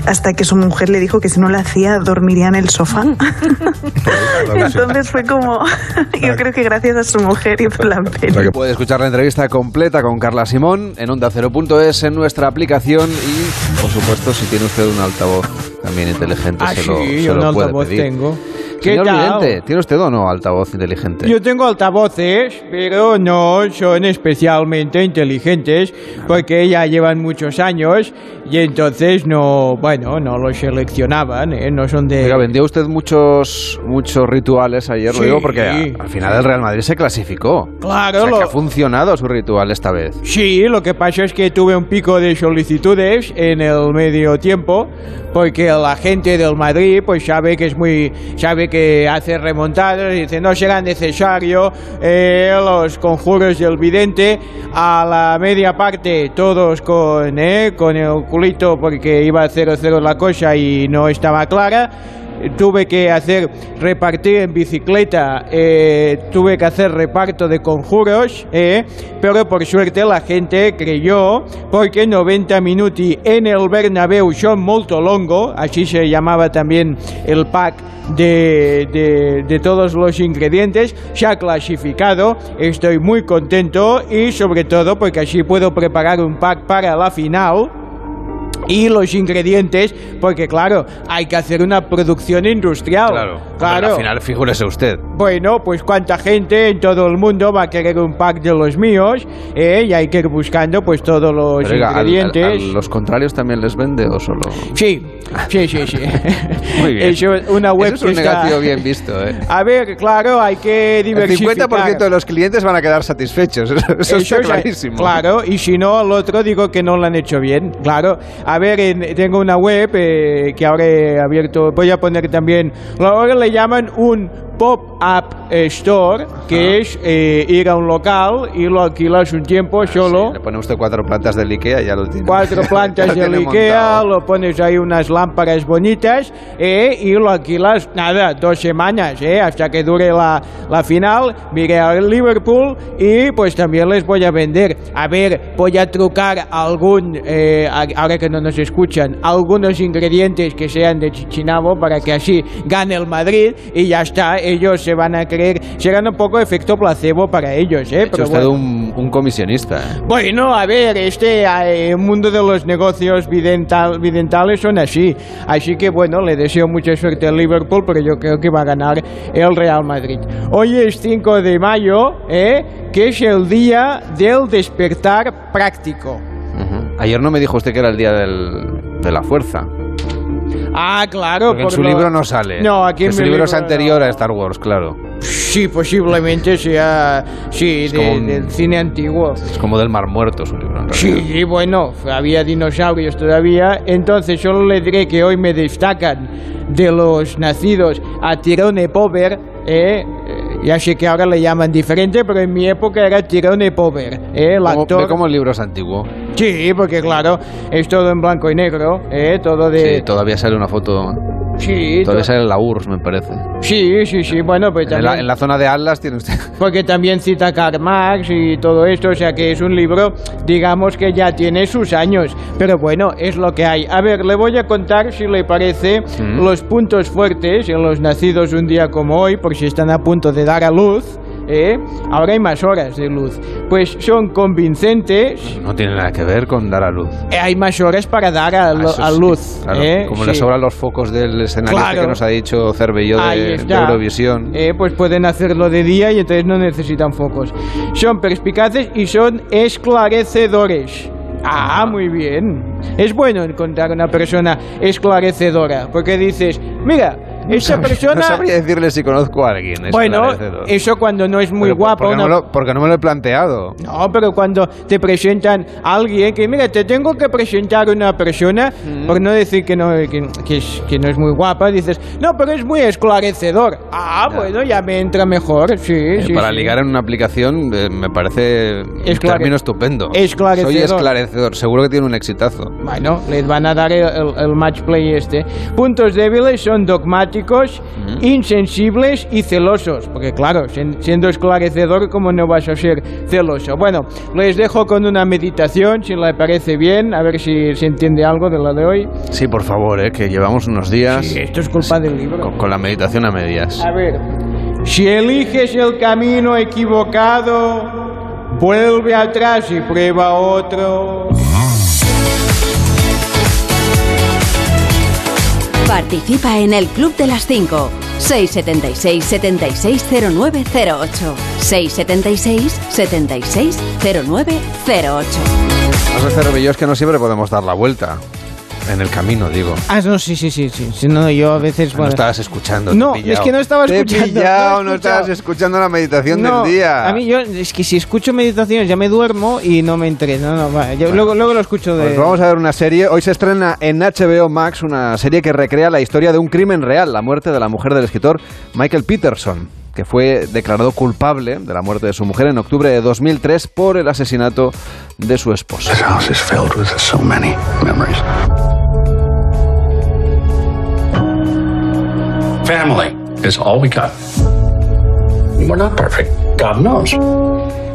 Speaker 14: hasta que su mujer le dijo que si no la hacía dormiría en el sofá. [LAUGHS] Entonces fue como, [LAUGHS] yo creo que gracias a su mujer hizo la peli.
Speaker 1: Puede escuchar la entrevista completa con Carla Simón en Onda 0.es en nuestra aplicación y, por supuesto, si tiene usted un altavoz también inteligente,
Speaker 4: Ah,
Speaker 1: se
Speaker 4: sí,
Speaker 1: lo, se
Speaker 4: yo
Speaker 1: lo
Speaker 4: un
Speaker 1: puede
Speaker 4: altavoz
Speaker 1: pedir.
Speaker 4: tengo. ¿Qué
Speaker 1: Señor
Speaker 4: tal?
Speaker 1: Vidente, ¿tiene usted o no altavoz inteligente?
Speaker 4: Yo tengo altavoces, pero no son especialmente inteligentes porque ya llevan muchos años y entonces no, bueno, no los seleccionaban, ¿eh? no son de...
Speaker 1: Vendió usted muchos, muchos rituales ayer, lo
Speaker 4: Sí.
Speaker 1: digo porque a- al final el Real Madrid se clasificó.
Speaker 4: Claro,
Speaker 1: O sea,
Speaker 4: lo-
Speaker 1: que ha funcionado su ritual esta vez.
Speaker 4: Sí, lo que pasa es que tuve un pico de solicitudes en el medio tiempo, porque la gente del Madrid pues sabe que es muy, sabe que hace remontadas dice no será necesario eh, los conjuros del vidente. A la media parte todos con, eh, con el culito porque iba a 0-0 la cosa y no estaba clara tuve que hacer repartir en bicicleta, eh, tuve que hacer reparto de conjuros, eh, pero por suerte la gente creyó, porque 90 minuti en el Bernabéu son molto longo, así se llamaba también el pack de, de- de todos los ingredientes, se ha clasificado, estoy muy contento y sobre todo porque así puedo preparar un pack para la final y los ingredientes, porque claro, hay que hacer una producción industrial.
Speaker 1: Claro.
Speaker 4: claro.
Speaker 1: Al final, figúrese usted.
Speaker 4: Bueno, pues cuánta gente en todo el mundo va a querer un pack de los míos, ¿eh? y hay que ir buscando pues todos los
Speaker 1: Pero, oiga, al-
Speaker 4: ingredientes.
Speaker 1: al- ¿A los contrarios también les vende o solo...?
Speaker 4: Sí, sí, sí, sí. [LAUGHS]
Speaker 1: Muy bien. [LAUGHS]
Speaker 4: Eso es una web
Speaker 1: Eso es un
Speaker 4: que está-
Speaker 1: negativo bien visto, ¿eh? [LAUGHS]
Speaker 4: A ver, claro, hay que
Speaker 1: El
Speaker 4: diversificar.
Speaker 1: 50% de los clientes van a quedar satisfechos. Eso, eso está
Speaker 4: es-
Speaker 1: clarísimo.
Speaker 4: Claro, y si no, al otro digo que no lo han hecho bien. Claro. A ver, en- tengo una web eh, que ahora he abierto. Voy a poner también. Ahora le llaman un pop-up store, que es eh, ir a un local y lo alquilas un tiempo solo.
Speaker 1: Le pone usted cuatro plantas del Ikea y ya lo tiene.
Speaker 4: Cuatro [LAUGHS] plantas del
Speaker 1: tiene
Speaker 4: Ikea,
Speaker 1: montado.
Speaker 4: lo pones ahí unas lámparas bonitas eh, y lo alquilas, nada, dos semanas, eh, hasta que dure la, la final. Miré al Liverpool y pues también les voy a vender. A ver, voy a trucar algún, eh, ahora que no nos escuchan, algunos ingredientes que sean de Chichinabo para que así gane el Madrid y ya está, ellos se van a creer, serán un poco efecto placebo para ellos, eh.
Speaker 1: Ha hecho
Speaker 4: Pero bueno.
Speaker 1: un, un comisionista. ¿eh?
Speaker 4: Bueno, a ver, este eh, mundo de los negocios vidental- videntales son así. Así que bueno, le deseo mucha suerte al Liverpool, pero yo creo que va a ganar el Real Madrid. Hoy es 5 de mayo, ¿eh? que es el día del despertar práctico.
Speaker 1: Ujú. Ayer no me dijo usted que era el día del- de la fuerza.
Speaker 4: Ah, claro.
Speaker 1: Porque en su
Speaker 4: lo-
Speaker 1: libro no sale.
Speaker 4: No, aquí en
Speaker 1: Que su libro es anterior a Star Wars, claro.
Speaker 4: Sí, posiblemente sea, sí, de-
Speaker 1: un-
Speaker 4: del cine antiguo.
Speaker 1: Es como del Mar Muerto su libro. en.
Speaker 4: Sí, bueno, había dinosaurios todavía, entonces solo le diré que hoy me destacan de los nacidos a Tirone Pover, ¿eh? Eh, ya sé que ahora le llaman diferente, pero en mi época era Tirone Pover, ¿eh? el
Speaker 1: Como-
Speaker 4: actor.
Speaker 1: como el libro es antiguo.
Speaker 4: Sí, porque claro, es todo en blanco y negro, ¿eh? todo de...
Speaker 1: Sí, todavía sale una foto.
Speaker 4: Sí,
Speaker 1: Todavía
Speaker 4: to-
Speaker 1: sale la URSS, me parece.
Speaker 4: sí, sí, sí, bueno, pues
Speaker 1: En
Speaker 4: también...
Speaker 1: la, en la zona de Atlas tiene usted. [LAUGHS]
Speaker 4: porque también cita Karl Marx y todo esto, o sea que es un libro, digamos que ya tiene sus años, pero bueno, es lo que hay. A ver, le voy a contar, si le parece,
Speaker 1: Mm.
Speaker 4: los puntos fuertes en los nacidos un día como hoy, por si están a punto de dar a luz. ¿Eh? Ahora hay más horas de luz. Pues son convincentes,
Speaker 1: No tiene nada que ver con dar a luz.
Speaker 4: eh, hay más horas para dar a,
Speaker 1: Ah, sí,
Speaker 4: luz.
Speaker 1: claro.
Speaker 4: ¿eh?
Speaker 1: Como le
Speaker 4: Sí.
Speaker 1: sobran los focos del escenario este
Speaker 4: Claro.
Speaker 1: que nos ha dicho Cervelló de. Eurovisión.
Speaker 4: Eh, pues pueden hacerlo de día y entonces no necesitan focos. Son perspicaces y son esclarecedores. Ah, muy bien. Es bueno encontrar una persona esclarecedora, porque dices, mira, esa persona...
Speaker 1: No sabría decirle si conozco a alguien.
Speaker 4: Bueno,
Speaker 1: esclarecedor.
Speaker 4: eso cuando no es muy
Speaker 1: Pero
Speaker 4: guapa.
Speaker 1: Porque, no me lo, porque no me lo he planteado.
Speaker 4: no, pero cuando te presentan a alguien que, mira, te tengo que presentar una persona, por no decir que no, que, que es, que no es muy guapa, dices, no, pero es muy esclarecedor. Ah, bueno, ya me entra mejor, sí,
Speaker 1: Eh,
Speaker 4: sí.
Speaker 1: para
Speaker 4: sí.
Speaker 1: ligar en una aplicación eh, me parece un
Speaker 4: Esclare-
Speaker 1: término estupendo.
Speaker 4: Esclarecedor.
Speaker 1: Soy esclarecedor. Seguro que tiene un exitazo.
Speaker 4: Bueno, les van a dar el, el- el match play este. Puntos débiles son dogmáticos, insensibles y celosos. Porque claro, siendo esclarecedor, ¿cómo no vas a ser celoso? Bueno, les dejo con una meditación, si le parece bien, a ver si se entiende algo de lo de hoy.
Speaker 1: Sí, por favor, eh, que llevamos unos días
Speaker 4: Sí, esto es culpa del libro.
Speaker 1: con, con la meditación a medias.
Speaker 4: A ver, si eliges el camino equivocado, vuelve atrás y prueba otro.
Speaker 3: Participa en el Club de las 5. 676 760908. 676 760908.
Speaker 1: Vamos a hacer Cervelló es que no siempre podemos dar la vuelta. En el camino, digo.
Speaker 4: Ah, no, sí, sí, sí, sí. Si no, yo a veces...
Speaker 1: No
Speaker 4: bueno,
Speaker 1: estabas escuchando. te
Speaker 4: No,
Speaker 1: pillado.
Speaker 4: es que no estaba
Speaker 1: Te
Speaker 4: escuchando,
Speaker 1: pillado,
Speaker 4: no
Speaker 1: no estabas escuchando la meditación
Speaker 4: no,
Speaker 1: del día.
Speaker 4: A mí yo, es que si escucho meditaciones ya me duermo y no me interesa. No, no, va, yo luego, luego lo escucho de...
Speaker 1: Pues vamos a ver una serie. Hoy se estrena en HBO Max una serie que recrea la historia de un crimen real, la muerte de la mujer del escritor Michael Peterson, que fue declarado culpable de la muerte de su mujer en octubre de 2003 por el asesinato de su esposa.
Speaker 15: Family is all we got. We're not perfect. God knows.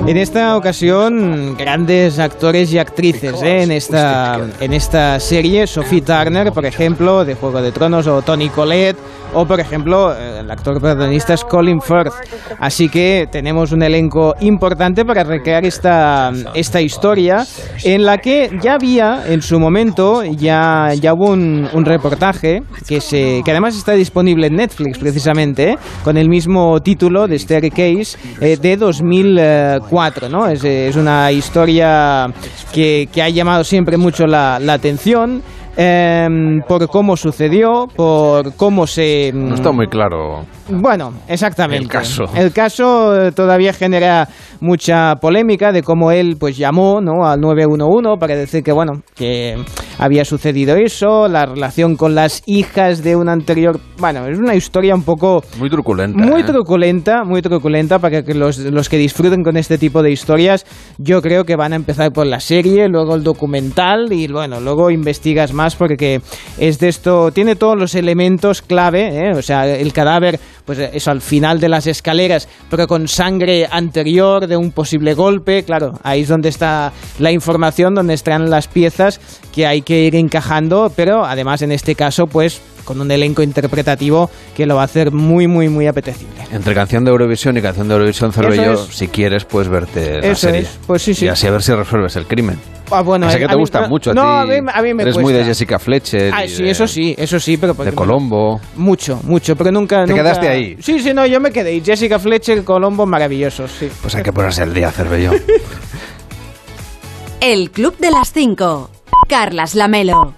Speaker 4: En esta ocasión, grandes actores y actrices ¿eh? en, esta, en esta serie. Sophie Turner, por ejemplo, de Juego de Tronos, o Tony Collette, o por ejemplo, el actor protagonista es Colin Firth. Así que tenemos un elenco importante para recrear esta, esta historia, en la que ya había, en su momento, ya, ya hubo un, un reportaje que, se, que además está disponible en Netflix, precisamente, con el mismo título de Staircase eh, de 2004. ¿no? Es, es una historia que, que ha llamado siempre mucho la, la atención. Em, por cómo sucedió, por cómo se...
Speaker 1: No está muy claro.
Speaker 4: Bueno, exactamente.
Speaker 1: El caso.
Speaker 4: El caso eh, todavía genera mucha polémica de cómo él pues llamó ¿no? al 911 para decir que bueno, que había sucedido eso, la relación con las hijas de un anterior, bueno, es una historia un poco
Speaker 1: Muy truculenta.
Speaker 4: muy
Speaker 1: ¿eh?
Speaker 4: truculenta, muy truculenta para que los, los que disfruten con este tipo de historias, yo creo que van a empezar por la serie, luego el documental y bueno, luego investigas más porque es de esto, tiene todos los elementos clave, ¿eh? o sea, el cadáver, pues eso al final de las escaleras, pero con sangre anterior de un posible golpe, claro, ahí es donde está la información, donde están las piezas que hay que ir encajando, pero además en este caso, pues con un elenco interpretativo que lo va a hacer muy, muy, muy apetecible.
Speaker 1: Entre canción de Eurovisión y canción de Eurovisión Cervello,
Speaker 4: es.
Speaker 1: si quieres, puedes verte la
Speaker 4: Eso
Speaker 1: serie.
Speaker 4: es, pues sí, sí.
Speaker 1: Y así a ver si resuelves el crimen.
Speaker 4: Ah, bueno,
Speaker 1: sé
Speaker 4: a-
Speaker 1: que te gusta
Speaker 4: no-
Speaker 1: mucho a
Speaker 4: no,
Speaker 1: ti.
Speaker 4: a mí- a mí me
Speaker 1: Eres muy de
Speaker 4: cuesta.
Speaker 1: Jessica Fletcher.
Speaker 4: Ah, sí,
Speaker 1: de-
Speaker 4: eso sí, eso sí, pero
Speaker 1: De Colombo.
Speaker 4: Mucho, mucho, pero nunca.
Speaker 1: ¿Te
Speaker 4: nunca-
Speaker 1: quedaste ahí?
Speaker 4: Sí, sí, no, yo me quedé. Y Jessica Fletcher, Colombo, maravillosos, sí.
Speaker 1: Pues hay que ponerse el día, Cervello. [LAUGHS]
Speaker 3: El Club de las 5. Carlas Lamelo.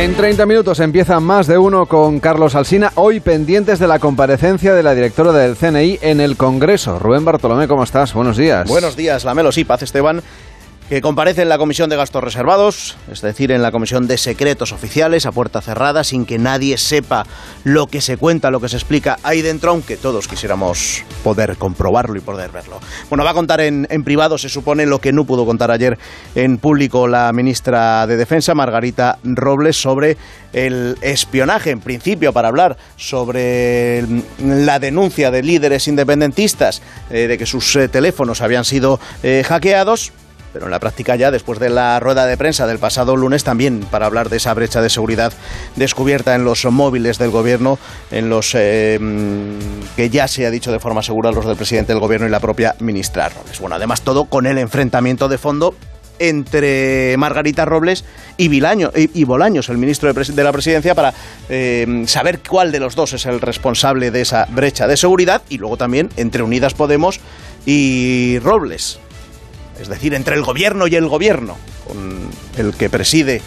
Speaker 1: En 30 minutos empieza más de uno con Carlos Alsina, hoy pendientes de la comparecencia de la directora del CNI en el Congreso. Rubén Bartolomé, ¿cómo estás? Buenos días.
Speaker 16: Buenos días, Lamelo, sí, Paz Esteban, que comparece en la Comisión de Gastos Reservados, es decir, en la Comisión de Secretos Oficiales, a puerta cerrada, sin que nadie sepa lo que se cuenta, lo que se explica ahí dentro, aunque todos quisiéramos poder comprobarlo y poder verlo. Bueno, va a contar en, privado, se supone, lo que no pudo contar ayer en público la ministra de Defensa, Margarita Robles, sobre el espionaje, en principio, para hablar sobre la denuncia de líderes independentistas eh, de que sus eh, teléfonos habían sido eh, hackeados. Pero en la práctica ya, después de la rueda de prensa del pasado lunes, también para hablar de esa brecha de seguridad descubierta en los móviles del gobierno, en los eh, mm, que ya se ha dicho de forma segura los del presidente del gobierno y la propia ministra Robles. Bueno, además todo con el enfrentamiento de fondo entre Margarita Robles y, Vilaño, y, Bolaños, el ministro de la presidencia, para eh, saber cuál de los dos es el responsable de esa brecha de seguridad y luego también entre Unidas Podemos y Robles. Es decir, entre el gobierno y el gobierno, con el que preside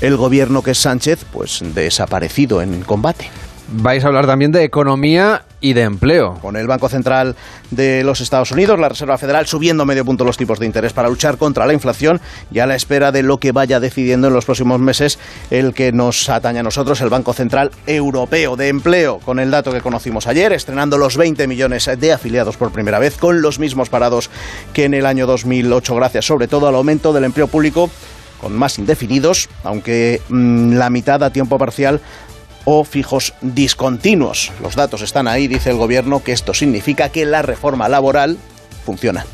Speaker 16: el gobierno que es Sánchez, pues desaparecido en combate.
Speaker 1: Vais a hablar también de economía y de empleo.
Speaker 16: Con el Banco Central de los Estados Unidos, la Reserva Federal subiendo medio punto los tipos de interés para luchar contra la inflación y a la espera de lo que vaya decidiendo en los próximos meses el que nos atañe a nosotros, el Banco Central Europeo de Empleo, con el dato que conocimos ayer, estrenando los 20 millones de afiliados por primera vez, con los mismos parados que en el año 2008, gracias sobre todo al aumento del empleo público con más indefinidos, aunque mm, la mitad a tiempo parcial o fijos discontinuos. Los datos están ahí, dice el gobierno, que esto significa que la reforma laboral funciona.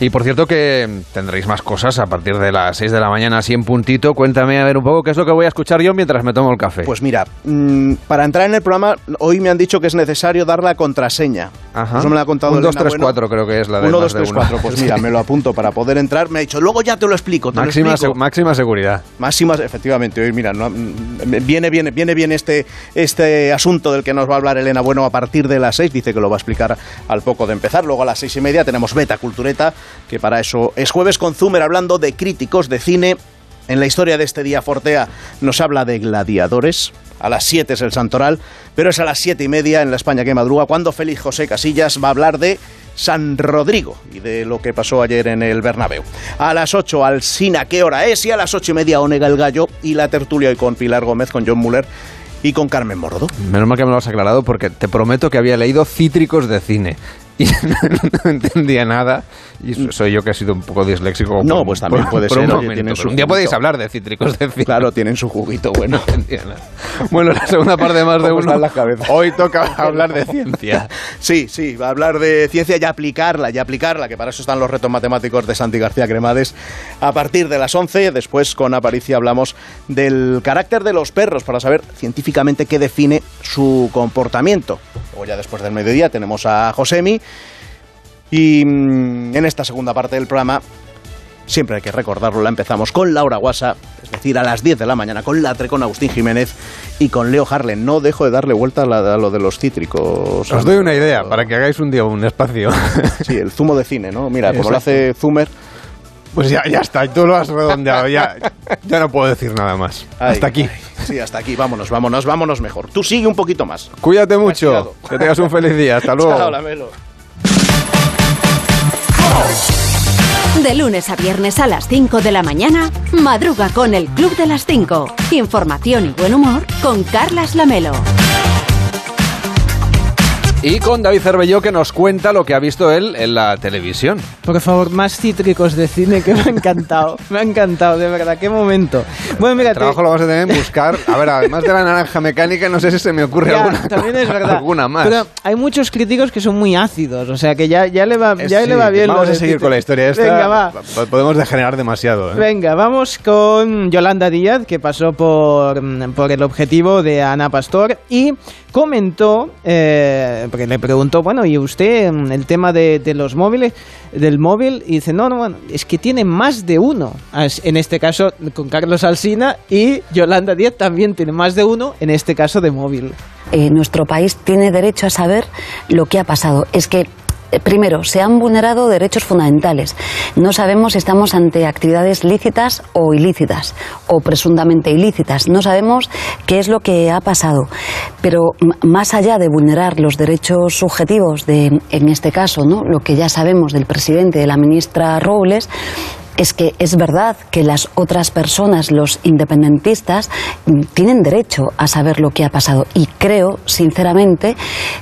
Speaker 1: Y por cierto que tendréis más cosas a partir de las 6 de la mañana, así en puntito. Cuéntame a ver un poco qué es lo que voy a escuchar yo mientras me tomo el café.
Speaker 16: Pues mira, mm, para entrar en el programa, hoy me han dicho que es necesario dar la contraseña.
Speaker 1: Ajá.
Speaker 16: Eso me lo ha contado
Speaker 1: Un
Speaker 16: Elena
Speaker 1: 2, 3,
Speaker 16: Bueno.
Speaker 1: 4 creo que es la de
Speaker 16: 1,
Speaker 1: más
Speaker 16: 2,
Speaker 1: de
Speaker 16: 3,
Speaker 1: uno.
Speaker 16: 4. Pues mira, me lo apunto para poder entrar. Me ha dicho, luego ya te lo explico. Te
Speaker 1: máxima,
Speaker 16: lo explico.
Speaker 1: se- máxima seguridad.
Speaker 16: Máximas, efectivamente. Hoy, mira, no, mm, viene bien, viene bien este, este asunto del que nos va a hablar Elena Bueno a partir de las seis. Dice que lo va a explicar al poco de empezar. Luego a las seis y media tenemos Beta Cultureta, que para eso es jueves con Zumer hablando de críticos de cine. En la historia de este día, Fortea nos habla de gladiadores. A las 7 es el Santoral, pero es a las siete y media en la España que madruga cuando Félix José Casillas va a hablar de San Rodrigo y de lo que pasó ayer en el Bernabéu. A las 8 Alsina, ¿qué hora es? Y a las ocho y media Onega el Gallo y la tertulia hoy con Pilar Gómez, con John Muller y con Carmen Morodo.
Speaker 1: Menos mal que me lo has aclarado porque te prometo que había leído Cítricos de cine. [LAUGHS] Y [LAUGHS] no entendía nada. Y so- soy yo que he sido un poco disléxico.
Speaker 16: No,
Speaker 1: por-
Speaker 16: pues también
Speaker 1: por-
Speaker 16: puede
Speaker 1: por un
Speaker 16: ser, oye,
Speaker 1: momento,
Speaker 16: tienen su
Speaker 1: un día podéis hablar de Cítricos de cine.
Speaker 16: Claro, tienen su juguito bueno. [LAUGHS]
Speaker 1: Bueno, la segunda parte de más de
Speaker 16: ¿Cómo
Speaker 1: uno.
Speaker 16: las?
Speaker 1: Hoy toca hablar de ciencia. [LAUGHS]
Speaker 16: Sí, sí, va a hablar de ciencia y aplicarla, y aplicarla, que para eso están los retos matemáticos de Santi García Cremades. A partir de las 11, después con Aparicia hablamos del carácter de los perros, para saber científicamente qué define su comportamiento. Luego ya después del mediodía tenemos a Josemi. Y mm, en esta segunda parte del programa siempre hay que recordarlo, la empezamos con Laura Guasa, es decir, a las 10 de la mañana con Latre, con Agustín Jiménez y con Leo Harlen. No dejo de darle vuelta a, la- a lo de los cítricos.
Speaker 1: Os doy una idea para que hagáis un día un espacio. [LAUGHS]
Speaker 16: Sí, el zumo de cine, ¿no? Mira, como lo hace Zumer.
Speaker 1: Pues ya, ya está, tú lo has redondeado, ya, ya no puedo decir nada más.
Speaker 16: Ay,
Speaker 1: Hasta aquí.
Speaker 16: ay, sí, hasta aquí. Vámonos, vámonos, vámonos mejor. Tú sigue un poquito más.
Speaker 1: Cuídate mucho, que tengas un feliz día, hasta [LAUGHS] luego.
Speaker 16: Chao,
Speaker 3: De lunes a viernes a las 5 de la mañana, madruga con el Club de las 5. Información y buen humor con Carlas Lamelo.
Speaker 1: Y con David Cervelló que nos cuenta lo que ha visto él en la televisión.
Speaker 4: Por favor, más cítricos de cine que me ha encantado. Me ha encantado, de verdad, qué momento. Bueno, mira,
Speaker 1: El trabajo lo vamos a tener en buscar. A ver, además de la naranja mecánica, no sé si se me ocurre
Speaker 4: Ya,
Speaker 1: alguna,
Speaker 4: también es verdad.
Speaker 1: alguna más.
Speaker 4: Pero hay muchos críticos que son muy ácidos, o sea que ya, ya le va,
Speaker 1: Eh,
Speaker 4: ya
Speaker 1: sí,
Speaker 4: le va bien.
Speaker 1: Vamos a seguir con la historia esta.
Speaker 4: Venga, va.
Speaker 1: Podemos degenerar demasiado. ¿eh?
Speaker 4: Venga, vamos con Yolanda Díaz, que pasó por, mm, por el objetivo de Ana Pastor y comentó, eh, porque le preguntó, bueno, ¿y usted mm, el tema de, los móviles, del móvil? Y dice, no, no, bueno, es que tiene más de uno. En este caso con Carlos Alsina y Yolanda Díaz también tiene más de uno, en este caso de móvil.
Speaker 17: eh, nuestro país tiene derecho a saber lo que ha pasado. Es que, primero, se han vulnerado derechos fundamentales. No sabemos si estamos ante actividades lícitas o ilícitas, o presuntamente ilícitas. No sabemos qué es lo que ha pasado. Pero más allá de vulnerar los derechos subjetivos de, en este caso, ¿no? lo que ya sabemos del presidente, de la ministra Robles, es que es verdad que las otras personas, los independentistas, mm, tienen derecho a saber lo que ha pasado. Y creo, sinceramente,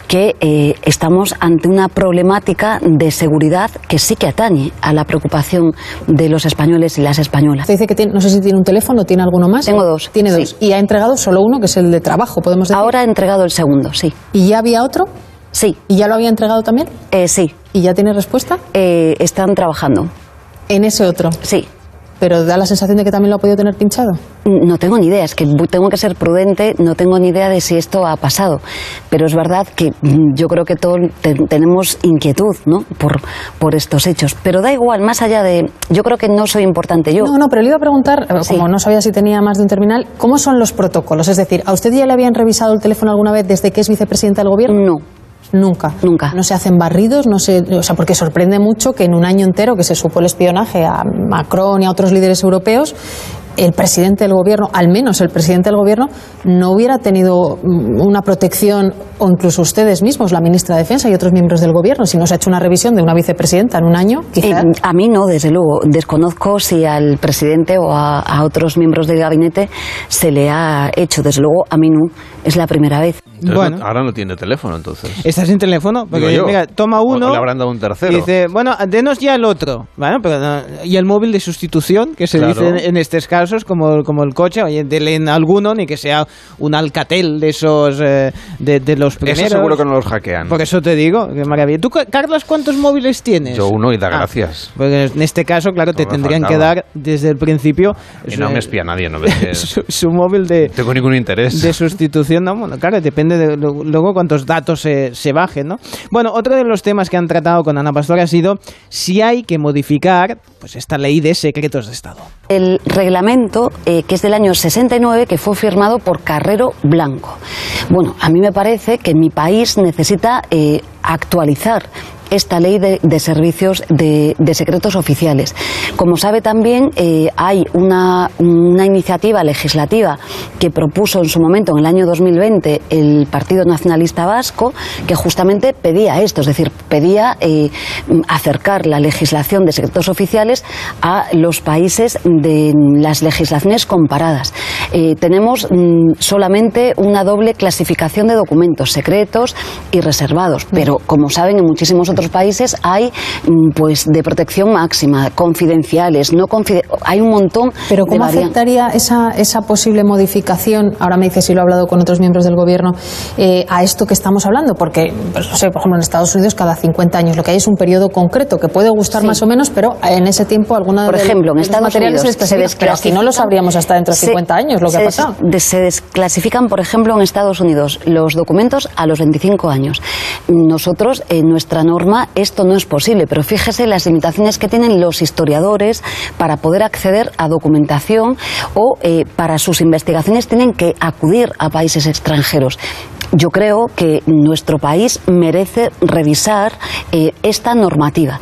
Speaker 17: que eh, estamos ante una problemática de seguridad que sí que atañe a la preocupación de los españoles y las españolas.
Speaker 18: Usted dice que tiene, no sé si tiene un teléfono, tiene alguno más.
Speaker 17: Tengo dos.
Speaker 18: Tiene dos. Y ha entregado solo uno, que es el de trabajo, podemos decir.
Speaker 17: Ahora ha entregado el segundo, sí.
Speaker 18: ¿Y ya había otro?
Speaker 17: Sí.
Speaker 18: ¿Y ya lo había entregado también?
Speaker 17: Eh, sí.
Speaker 18: ¿Y ya tiene respuesta?
Speaker 17: Eh, están trabajando.
Speaker 18: ¿En ese otro?
Speaker 17: Sí.
Speaker 18: Pero da la sensación de que también lo ha podido tener pinchado.
Speaker 17: No tengo ni idea, es que tengo que ser prudente, no tengo ni idea de si esto ha pasado. Pero es verdad que mm, yo creo que todos te- tenemos inquietud ¿no? por, por estos hechos. Pero da igual, más allá de. Yo creo que no soy importante yo.
Speaker 18: No, no, pero le iba a preguntar, eh,
Speaker 17: Sí.
Speaker 18: como no sabía si tenía más de un terminal, ¿cómo son los protocolos? Es decir, ¿a usted ya le habían revisado el teléfono alguna vez desde que es vicepresidenta del gobierno?
Speaker 17: No.
Speaker 18: Nunca.
Speaker 17: Nunca.
Speaker 18: No se hacen barridos, no se, o sea, porque sorprende mucho que en un año entero que se supo el espionaje a Macron y a otros líderes europeos, el presidente del gobierno, al menos el presidente del gobierno, no hubiera tenido una protección, o incluso ustedes mismos, la ministra de Defensa y otros miembros del gobierno, si no se ha hecho una revisión de una vicepresidenta en un año, quizá.
Speaker 17: Eh, a mí no, desde luego. Desconozco si al presidente o a, a otros miembros del gabinete se le ha hecho. Desde luego, a mí no. Es la primera vez.
Speaker 1: Entonces,
Speaker 4: Bueno.
Speaker 1: no- ahora no tiene teléfono, entonces.
Speaker 4: ¿Estás sin teléfono? Porque, mira, toma uno.
Speaker 1: o le habrán dado un tercero.
Speaker 4: y dice, bueno, denos ya el otro. Bueno, pero no- y el móvil de sustitución, que se
Speaker 1: Claro.
Speaker 4: dice en, en estos casos, como, como el coche, oye, denle en alguno, ni que sea un alcatel de esos, eh, de, de los primeros.
Speaker 1: Eso seguro que no los hackean.
Speaker 4: Por eso te digo, qué maravilla. ¿Tú, Ca- Carlos, cuántos móviles tienes?
Speaker 1: Yo uno y da
Speaker 4: Ah,
Speaker 1: gracias.
Speaker 4: Porque en este caso, claro, te
Speaker 1: No me
Speaker 4: tendrían que
Speaker 1: faltaba.
Speaker 4: dar desde el principio
Speaker 1: Y no me espía nadie, no ves [LAUGHS] que
Speaker 4: su, su móvil de,
Speaker 1: no tengo ningún interés.
Speaker 4: de sustitución, no, bueno, claro, depende luego cuántos datos se, se bajen, ¿no? Bueno, otro de los temas que han tratado con Ana Pastor ha sido si hay que modificar pues esta ley de secretos de Estado.
Speaker 17: El reglamento, eh, que es del año 69, que fue firmado por Carrero Blanco. Bueno, a mí me parece que mi país necesita eh, actualizar esta ley de, servicios de, secretos oficiales. Como sabe también, eh, hay una, una iniciativa legislativa que propuso en su momento, en el año 2020, el Partido Nacionalista Vasco, que justamente pedía esto, es decir, pedía eh, acercar la legislación de secretos oficiales a los países de las legislaciones comparadas. Eh, tenemos mm, solamente una doble clasificación de documentos, secretos y reservados, pero como saben, en muchísimos otros países hay mm, pues de protección máxima, confidenciales, no confide- hay un montón
Speaker 18: Pero ¿cómo afectaría esa, esa posible modificación, ahora me dice si lo he hablado con otros miembros del gobierno, eh, a esto que estamos hablando? Porque, pues, no sé, por ejemplo, en Estados Unidos cada 50 años lo que hay es un periodo concreto que puede gustar
Speaker 17: Sí.
Speaker 18: más o menos, pero en ese tiempo alguna
Speaker 17: Por
Speaker 18: de,
Speaker 17: ejemplo, en Estados
Speaker 18: materiales
Speaker 17: Unidos
Speaker 18: se
Speaker 17: se
Speaker 18: desclasifican, pero aquí no lo sabríamos hasta dentro de
Speaker 17: se-
Speaker 18: 50 años lo que ha pasado.
Speaker 17: se desclasifican, por ejemplo, en Estados Unidos los documentos a los 25 años. Nosotros, en nuestra norma esto no es posible, pero fíjese las limitaciones que tienen los historiadores para poder acceder a documentación o eh, para sus investigaciones tienen que acudir a países extranjeros. Yo creo que nuestro país merece revisar eh, esta normativa.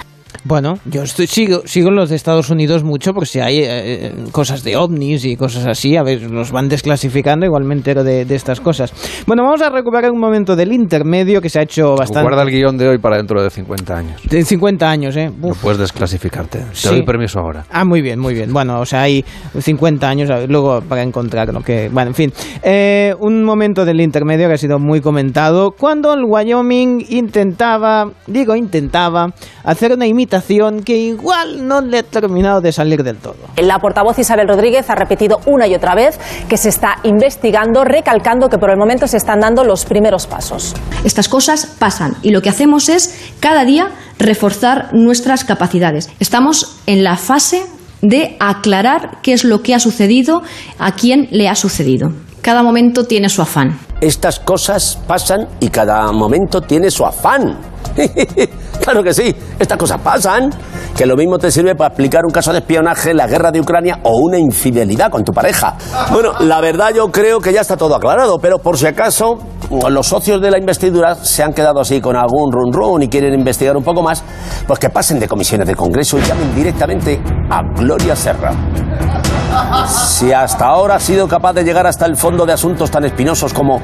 Speaker 4: Bueno, yo estoy, sigo, sigo los de Estados Unidos mucho porque si hay eh, eh, cosas de ovnis y cosas así, a ver, los van desclasificando, igual me entero de, de estas cosas. Bueno, vamos a recuperar un momento del intermedio que se ha hecho bastante...
Speaker 1: Guarda el guion de hoy para dentro de 50 años.
Speaker 4: De 50 años, ¿eh?
Speaker 1: No
Speaker 4: Uf.
Speaker 1: puedes desclasificarte. Te
Speaker 4: Sí.
Speaker 1: doy permiso ahora.
Speaker 4: Ah, muy bien, muy bien. Bueno, o sea, hay 50 años luego para encontrar lo que... Bueno, en fin. Eh, un momento del intermedio que ha sido muy comentado. Cuando el Wyoming intentaba, digo intentaba, hacer una imitación que igual no le ha terminado de salir del todo.
Speaker 19: La portavoz Isabel Rodríguez ha repetido una y otra vez que se está investigando, recalcando que por el momento se están dando los primeros pasos.
Speaker 10: Estas cosas pasan y lo que hacemos es cada día reforzar nuestras capacidades. Estamos en la fase de aclarar qué es lo que ha sucedido, a quién le ha sucedido. Cada momento tiene su afán.
Speaker 20: Estas cosas pasan y cada momento tiene su afán. [LAUGHS] claro que sí, estas cosas pasan. Que lo mismo te sirve para explicar un caso de espionaje, la guerra de Ucrania o una infidelidad con tu pareja. Bueno, la verdad yo creo que ya está todo aclarado, pero por si acaso los socios de la investidura se han quedado así con algún run run y quieren investigar un poco más, pues que pasen de comisiones de Congreso y llamen directamente a Gloria Serra. Si hasta ahora ha sido capaz de llegar hasta el fondo de asuntos tan espinosos como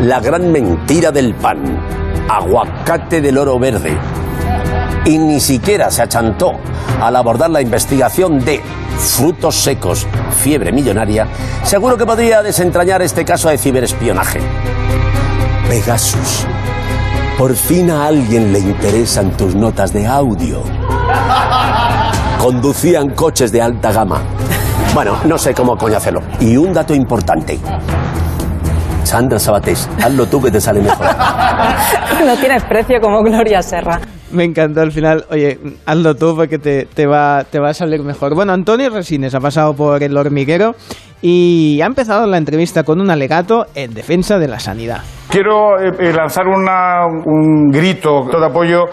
Speaker 20: la gran mentira del pan, aguacate del oro verde, y ni siquiera se achantó al abordar la investigación de frutos secos, fiebre millonaria, seguro que podría desentrañar este caso de ciberespionaje. Pegasus, por fin a alguien le interesan tus notas de audio. Conducían coches de alta gama. Bueno, no sé cómo coño hacerlo. Y un dato importante. Sandra Sabatés, hazlo tú que te sale mejor. [LAUGHS]
Speaker 19: No tienes precio como Gloria Serra.
Speaker 4: Me encantó al final. Oye, hazlo tú porque te, te va, te va a salir mejor. Bueno, Antonio Resines ha pasado por el hormiguero y ha empezado la entrevista con un alegato en defensa de la sanidad.
Speaker 21: Quiero eh, eh, lanzar una- un grito de apoyo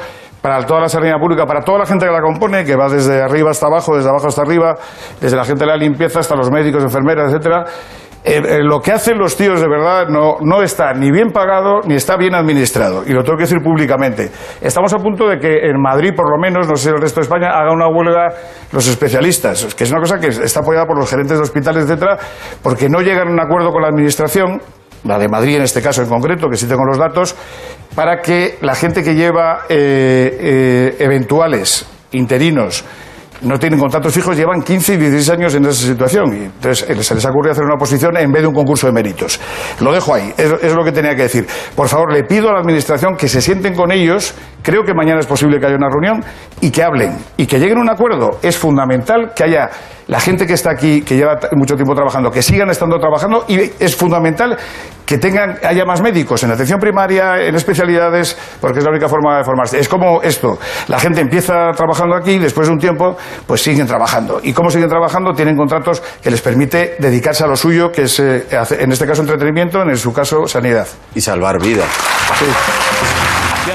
Speaker 21: para toda la sanidad pública, para toda la gente que la compone, que va desde arriba hasta abajo, desde abajo hasta arriba, desde la gente de la limpieza hasta los médicos, enfermeras, etcétera. Eh, eh, lo que hacen los tíos de verdad no, no está ni bien pagado ni está bien administrado. Y lo tengo que decir públicamente. Estamos a punto de que en Madrid, por lo menos, no sé el resto de España, haga una huelga los especialistas, que es una cosa que está apoyada por los gerentes de hospitales, etcétera, porque no llegan a un acuerdo con la administración la de Madrid en este caso en concreto, que sí tengo los datos, para que la gente que lleva eh, eventuales interinos no tienen contratos fijos, llevan 15 y 16 años en esa situación. Y entonces eh, se les ha ocurrido hacer una oposición en vez de un concurso de méritos. Lo dejo ahí, es, es lo que tenía que decir. Por favor, le pido a la Administración que se sienten con ellos. Creo que mañana es posible que haya una reunión y que hablen y que lleguen a un acuerdo. Es fundamental que haya la gente que está aquí, que lleva mucho tiempo trabajando, que sigan estando trabajando y es fundamental que tengan, haya más médicos en atención primaria, en especialidades, porque es la única forma de formarse. Es como esto, la gente empieza trabajando aquí y después de un tiempo, pues siguen trabajando. ¿Y cómo siguen trabajando? Tienen contratos que les permite dedicarse a lo suyo, que es, eh, en este caso, entretenimiento, en su caso, sanidad.
Speaker 22: Y salvar vidas.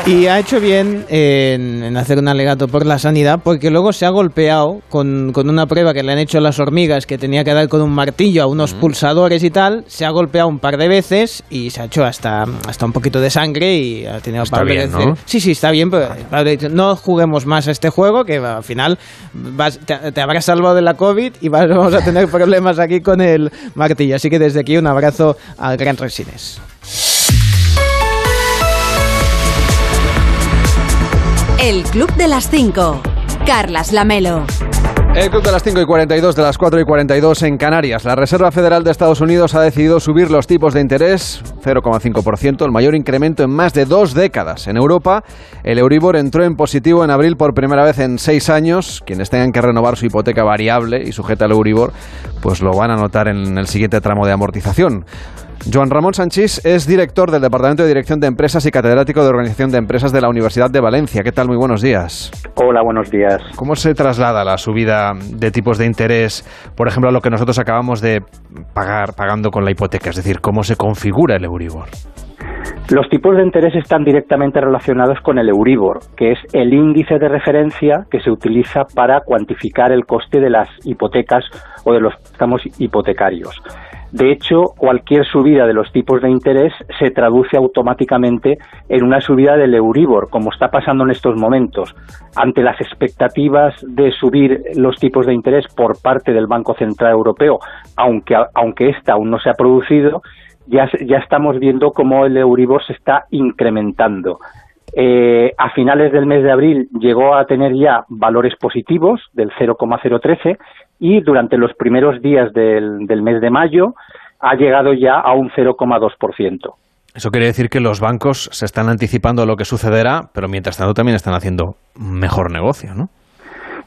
Speaker 4: Y ha hecho bien en, en hacer un alegato por la sanidad porque luego se ha golpeado con, con una prueba que le han hecho las hormigas que tenía que dar con un martillo a unos pulsadores y tal. Se ha golpeado un par de veces y se ha hecho hasta, hasta un poquito de sangre y ha tenido
Speaker 1: Está
Speaker 4: Pablo que
Speaker 1: bien,
Speaker 4: decir-
Speaker 1: ¿no?
Speaker 4: Sí, sí, está bien, pero Pablo no juguemos más a este juego que al final vas- te, te habrás salvado de la COVID y vas- [LAUGHS] vamos a tener problemas aquí con el martillo. Así que desde aquí un abrazo al Gran Resines.
Speaker 3: El Club de las 5. Carlas Lamelo.
Speaker 1: El club de las 5 y 42 de las 4 y 42 en Canarias. La Reserva Federal de Estados Unidos ha decidido subir los tipos de interés 0,5%, el mayor incremento en más de dos décadas. En Europa, el Euribor entró en positivo en abril por primera vez en seis años. Quienes tengan que renovar su hipoteca variable y sujeta al Euribor, pues lo van a notar en el siguiente tramo de amortización. Joan Ramón Sanchís es director del Departamento de Dirección de Empresas y catedrático de Organización de Empresas de la Universidad de Valencia. ¿Qué tal? Muy buenos días.
Speaker 23: Hola, buenos días.
Speaker 1: ¿Cómo se traslada la subida de tipos de interés, por ejemplo, a lo que nosotros acabamos de pagar pagando con la hipoteca? Es decir, ¿cómo se configura el Euribor?
Speaker 24: Los tipos de interés están directamente relacionados con el Euribor, que es el índice de referencia que se utiliza para cuantificar el coste de las hipotecas o de los préstamos hipotecarios. De hecho, cualquier subida de los tipos de interés se traduce automáticamente en una subida del Euribor, como está pasando en estos momentos. Ante las expectativas de subir los tipos de interés por parte del Banco Central Europeo, aunque, aunque esta aún no se ha producido, ya, ya estamos viendo cómo el Euribor se está incrementando. Eh, a finales del mes de abril llegó a tener ya valores positivos del 0,013 y durante los primeros días del, del mes de mayo ha llegado ya a un 0,2%.
Speaker 1: Eso quiere decir que los bancos se están anticipando a lo que sucederá, pero mientras tanto también están haciendo mejor negocio, ¿no?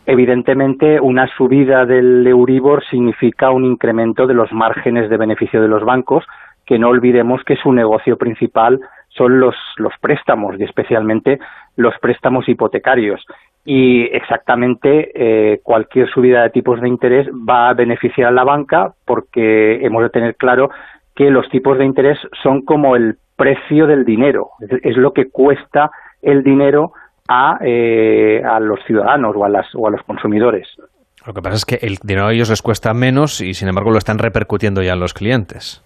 Speaker 24: Evidentemente, una subida del Euribor significa un incremento de los márgenes de beneficio de los bancos, que no olvidemos que su negocio principal son los, los préstamos y especialmente los préstamos hipotecarios. Y exactamente eh, cualquier subida de tipos de interés va a beneficiar a la banca porque hemos de tener claro que los tipos de interés son como el precio del dinero, es, lo que cuesta el dinero a, eh, a los ciudadanos o a, las, o a los consumidores.
Speaker 1: Lo que pasa es que el dinero a ellos les cuesta menos y sin embargo lo están repercutiendo ya en los clientes.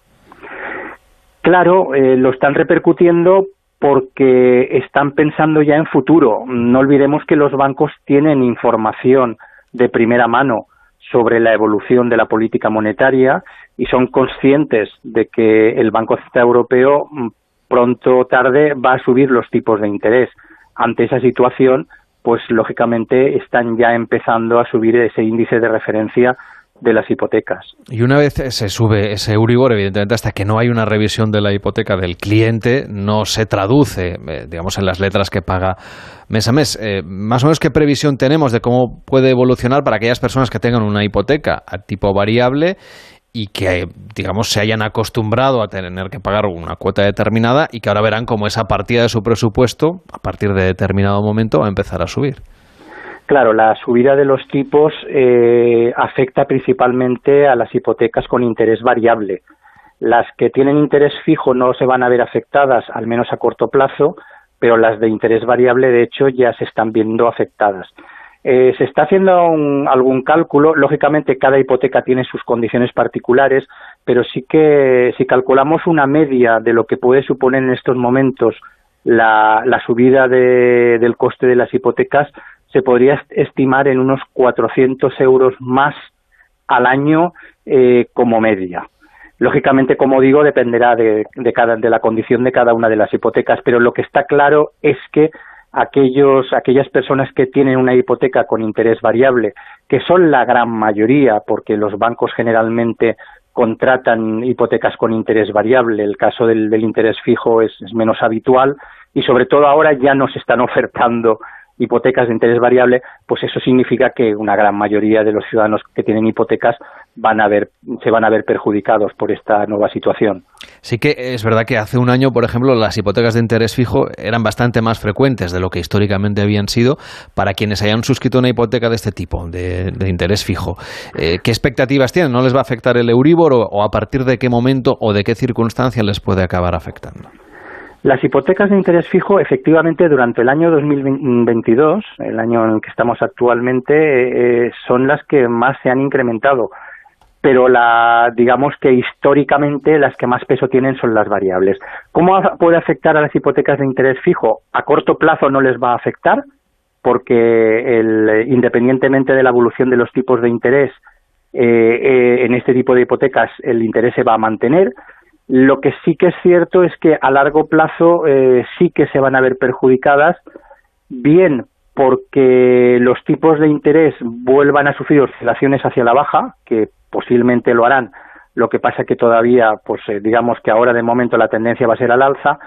Speaker 24: Claro, eh, lo están repercutiendo porque están pensando ya en futuro. No olvidemos que los bancos tienen información de primera mano sobre la evolución de la política monetaria y son conscientes de que el Banco Central Europeo mm, pronto o tarde va a subir los tipos de interés. Ante esa situación, pues lógicamente están ya empezando a subir ese índice de referencia de las hipotecas.
Speaker 1: Y una vez se sube ese Euribor, evidentemente, hasta que no hay una revisión de la hipoteca del cliente, no se traduce, eh, digamos, en las letras que paga mes a mes. Eh, más o menos, ¿qué previsión tenemos de cómo puede evolucionar para aquellas personas que tengan una hipoteca a tipo variable y que, digamos, se hayan acostumbrado a tener que pagar una cuota determinada y que ahora verán cómo esa partida de su presupuesto, a partir de determinado momento, va a empezar a subir?
Speaker 24: Claro, la subida de los tipos eh, afecta principalmente a las hipotecas con interés variable. Las que tienen interés fijo no se van a ver afectadas, al menos a corto plazo, pero las de interés variable, de hecho, ya se están viendo afectadas. Eh, se está haciendo un, algún cálculo, lógicamente cada hipoteca tiene sus condiciones particulares, pero sí que si calculamos una media de lo que puede suponer en estos momentos la, la subida de, del coste de las hipotecas, se podría estimar en unos 400 euros más al año eh, como media. Lógicamente, como digo, dependerá de, cada, de la condición de cada una de las hipotecas, pero lo que está claro es que aquellos, aquellas personas que tienen una hipoteca con interés variable, que son la gran mayoría, porque los bancos generalmente contratan hipotecas con interés variable, el caso del, del interés fijo es, es menos habitual y sobre todo ahora ya no se están [LAUGHS] ofertando hipotecas de interés variable, pues eso significa que una gran mayoría de los ciudadanos que tienen hipotecas van a ver, se van a ver perjudicados por esta nueva situación.
Speaker 1: Sí que es verdad que hace un año, por ejemplo, las hipotecas de interés fijo eran bastante más frecuentes de lo que históricamente habían sido para quienes hayan suscrito una hipoteca de este tipo, de, de interés fijo. Eh, ¿Qué expectativas tienen? ¿No les va a afectar el Euribor o, o a partir de qué momento o de qué circunstancia les puede acabar afectando?
Speaker 24: Las hipotecas de interés fijo, efectivamente, durante el año 2022, el año en el que estamos actualmente, eh, son las que más se han incrementado. Pero la, digamos que históricamente las que más peso tienen son las variables. ¿Cómo puede afectar a las hipotecas de interés fijo? A corto plazo no les va a afectar, porque el, independientemente de la evolución de los tipos de interés, eh, eh, en este tipo de hipotecas el interés se va a mantener, lo que sí que es cierto es que a largo plazo eh, sí que se van a ver perjudicadas, bien porque los tipos de interés vuelvan a sufrir oscilaciones hacia la baja, que posiblemente lo harán, lo que pasa que todavía, pues eh, digamos que ahora de momento la tendencia va a ser al alza,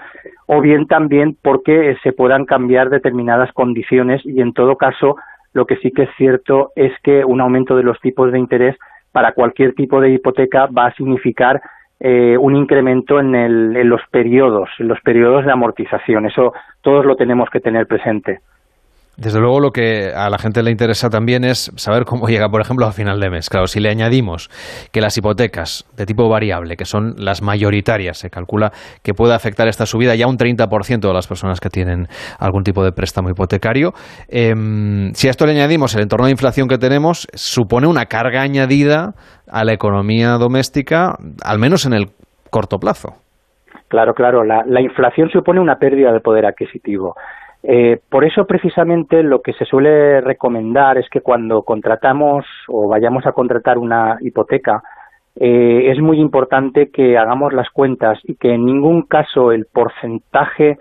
Speaker 24: o bien también porque se puedan cambiar determinadas condiciones y en todo caso lo que sí que es cierto es que un aumento de los tipos de interés para cualquier tipo de hipoteca va a significar eh, un incremento en, el, en los periodos, en los periodos de amortización. Eso todos lo tenemos que tener presente.
Speaker 1: Desde luego lo que a la gente le interesa también es saber cómo llega, por ejemplo, a final de mes. Claro, si le añadimos que las hipotecas de tipo variable, que son las mayoritarias, se calcula que puede afectar esta subida ya un 30% de las personas que tienen algún tipo de préstamo hipotecario. Em, si a esto le añadimos el entorno de inflación que tenemos, supone una carga añadida a la economía doméstica, al menos en el corto plazo.
Speaker 24: Claro, claro. La, la inflación supone una pérdida de poder adquisitivo. Eh, por eso, precisamente, lo que se suele recomendar es que cuando contratamos o vayamos a contratar una hipoteca, eh, es muy importante que hagamos las cuentas y que en ningún caso el porcentaje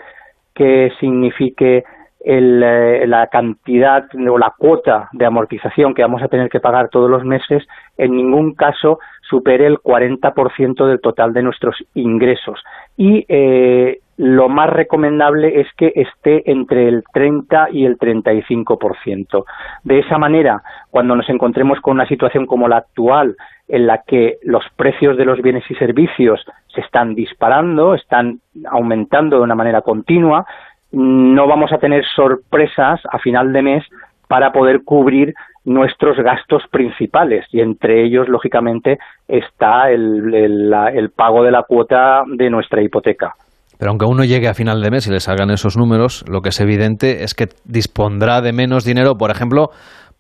Speaker 24: que signifique el, eh, la cantidad o la cuota de amortización que vamos a tener que pagar todos los meses en ningún caso supere el 40% del total de nuestros ingresos. Y eh, lo más recomendable es que esté entre el 30 y el 35%. De esa manera, cuando nos encontremos con una situación como la actual, en la que los precios de los bienes y servicios se están disparando, están aumentando de una manera continua, no vamos a tener sorpresas a final de mes para poder cubrir nuestros gastos principales y entre ellos, lógicamente, está el, el, el pago de la cuota de nuestra hipoteca.
Speaker 1: Pero aunque uno llegue a final de mes y le salgan esos números, lo que es evidente es que dispondrá de menos dinero, por ejemplo,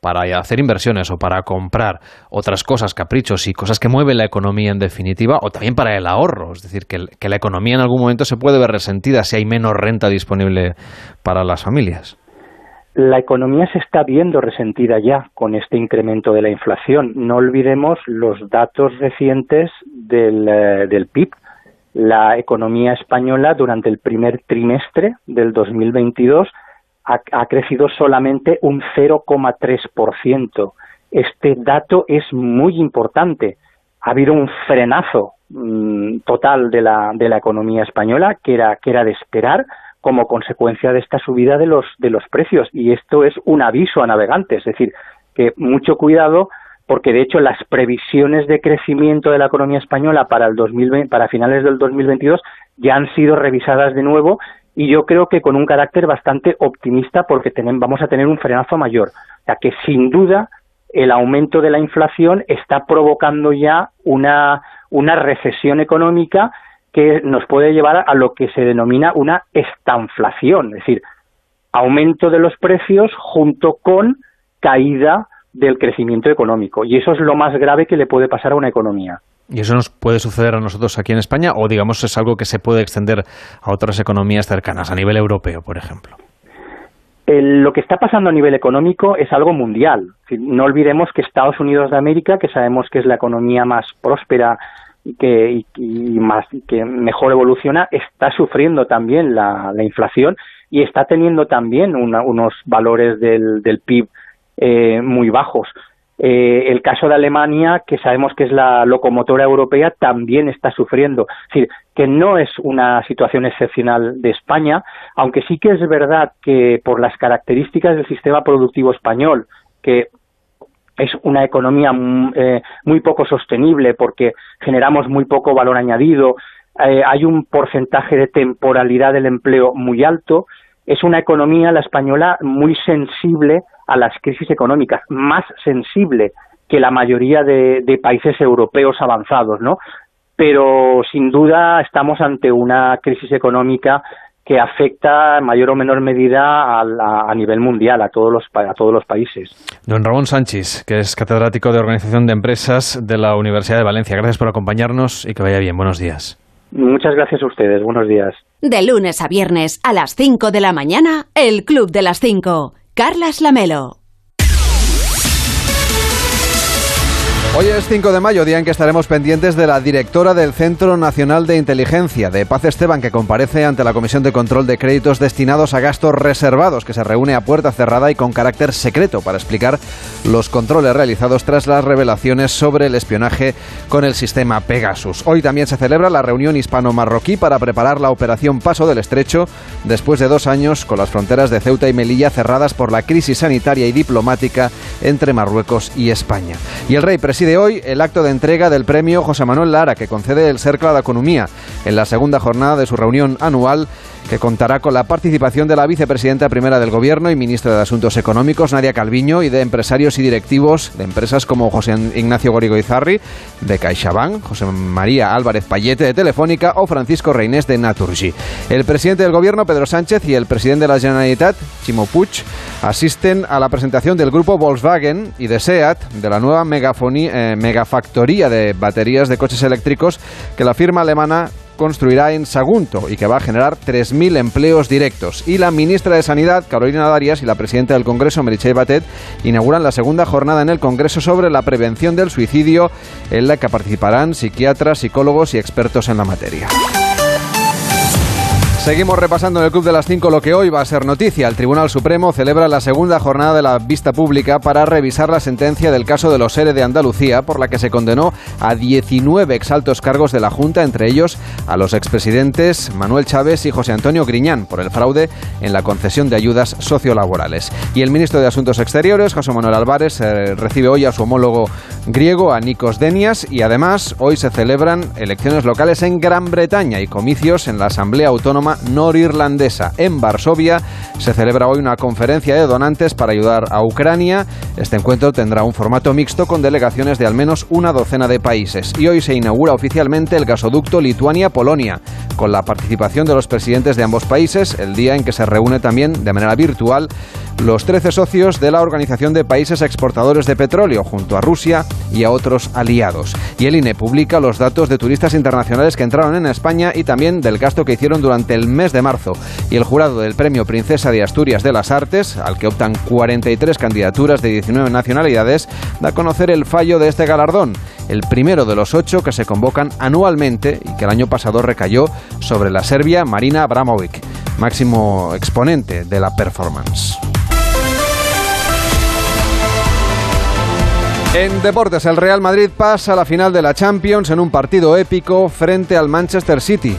Speaker 1: para hacer inversiones o para comprar otras cosas, caprichos y cosas que mueven la economía en definitiva, o también para el ahorro. Es decir, que, la economía en algún momento se puede ver resentida si hay menos renta disponible para las familias.
Speaker 24: La economía se está viendo resentida ya con este incremento de la inflación. No olvidemos los datos recientes del, eh, del PIB la economía española durante el primer trimestre del 2022 ha, ha crecido solamente un 0,3%. Este dato es muy importante. Ha habido un frenazo mmm, total de la, de la economía española que era, que era de esperar como consecuencia de esta subida de los, de los precios. Y esto es un aviso a navegantes, es decir, que mucho cuidado porque de hecho las previsiones de crecimiento de la economía española para el 2020, para finales del 2022 ya han sido revisadas de nuevo y yo creo que con un carácter bastante optimista porque tenemos, vamos a tener un frenazo mayor. O sea que sin duda el aumento de la inflación está provocando ya una, una recesión económica que nos puede llevar a lo que se denomina una estanflación, es decir, aumento de los precios junto con caída del crecimiento económico. Y eso es lo más grave que le puede pasar a una economía.
Speaker 1: ¿Y eso nos puede suceder a nosotros aquí en España o digamos es algo que se puede extender a otras economías cercanas, a nivel europeo, por ejemplo?
Speaker 24: El, lo que está pasando a nivel económico es algo mundial. No olvidemos que Estados Unidos de América, que sabemos que es la economía más próspera y que, y, y más, que mejor evoluciona, está sufriendo también la, la inflación y está teniendo también una, unos valores del, del PIB eh, muy bajos. Eh, el caso de Alemania, que sabemos que es la locomotora europea, también está sufriendo. Es decir, que no es una situación excepcional de España, aunque sí que es verdad que por las características del sistema productivo español, que es una economía eh, muy poco sostenible porque generamos muy poco valor añadido, hay un porcentaje de temporalidad del empleo muy alto, es una economía, la española, muy sensible a las crisis económicas, más sensible que la mayoría de, de países europeos avanzados, ¿no? Pero sin duda estamos ante una crisis económica que afecta en mayor o menor medida a, a, a, nivel mundial, a todos, los, a todos los países.
Speaker 1: Don Ramón Sánchez, que es catedrático de Organización de Empresas de la Universidad de Valencia. Gracias por acompañarnos y que vaya bien. Buenos días.
Speaker 24: Muchas gracias a ustedes. Buenos días.
Speaker 3: De lunes a viernes a las 5 de la mañana, el Club de las 5. Carlas Lamelo.
Speaker 1: Hoy es 5 de mayo, día en que estaremos pendientes de la directora del Centro Nacional de Inteligencia, de Paz Esteban, que comparece ante la Comisión de Control de Créditos destinados a gastos reservados, que se reúne a puerta cerrada y con carácter secreto para explicar los controles realizados tras las revelaciones sobre el espionaje con el sistema Pegasus. Hoy también se celebra la reunión hispano-marroquí para preparar la operación Paso del Estrecho, después de dos años con las fronteras de Ceuta y Melilla cerradas por la crisis sanitaria y diplomática entre Marruecos y España. Y el rey preside de hoy el acto de entrega del premio José Manuel Lara que concede el Cercle la Economía en la segunda jornada de su reunión anual que contará con la participación de la vicepresidenta primera del Gobierno y ministra de Asuntos Económicos, Nadia Calviño, y de empresarios y directivos de empresas como José Ignacio Gorigo Izarri, de CaixaBank, José María Álvarez Payete, de Telefónica, o Francisco Reinés, de Naturgy. El presidente del Gobierno, Pedro Sánchez, y el presidente de la Generalitat, Chimo Puig, asisten a la presentación del grupo Volkswagen y de SEAT de la nueva megafonía, eh, megafactoría de baterías de coches eléctricos que la firma alemana construirá en Sagunto y que va a generar 3.000 empleos directos. Y la ministra de Sanidad, Carolina Darias, y la presidenta del Congreso, Meritxell Batet, inauguran la segunda jornada en el Congreso sobre la prevención del suicidio, en la que participarán psiquiatras, psicólogos y expertos en la materia. Seguimos repasando en el Club de las 5 lo que hoy va a ser noticia. El Tribunal Supremo celebra la segunda jornada de la vista pública para revisar la sentencia del caso de los seres de Andalucía, por la que se condenó a 19 exaltos cargos de la Junta, entre ellos a los expresidentes Manuel Chávez y José Antonio Griñán, por el fraude en la concesión de ayudas sociolaborales. Y el ministro de Asuntos Exteriores, José Manuel Álvarez, eh, recibe hoy a su homólogo griego, a Nikos Denias, y además hoy se celebran elecciones locales en Gran Bretaña y comicios en la Asamblea Autónoma norirlandesa. En Varsovia se celebra hoy una conferencia de donantes para ayudar a Ucrania. Este encuentro tendrá un formato mixto con delegaciones de al menos una docena de países. Y hoy se inaugura oficialmente el gasoducto Lituania-Polonia, con la participación de los presidentes de ambos países, el día en que se reúne también de manera virtual los 13 socios de la Organización de Países Exportadores de Petróleo, junto a Rusia y a otros aliados. Y el INE publica los datos de turistas internacionales que entraron en España y también del gasto que hicieron durante el mes de marzo. Y el jurado del Premio Princesa de Asturias de las Artes, al que optan 43 candidaturas de 19 nacionalidades, da a conocer el fallo de este galardón, el primero de los ocho que se convocan anualmente y que el año pasado recayó sobre la serbia Marina Abramovic, máximo exponente de la performance. En deportes, el Real Madrid pasa a la final de la Champions en un partido épico frente al Manchester City.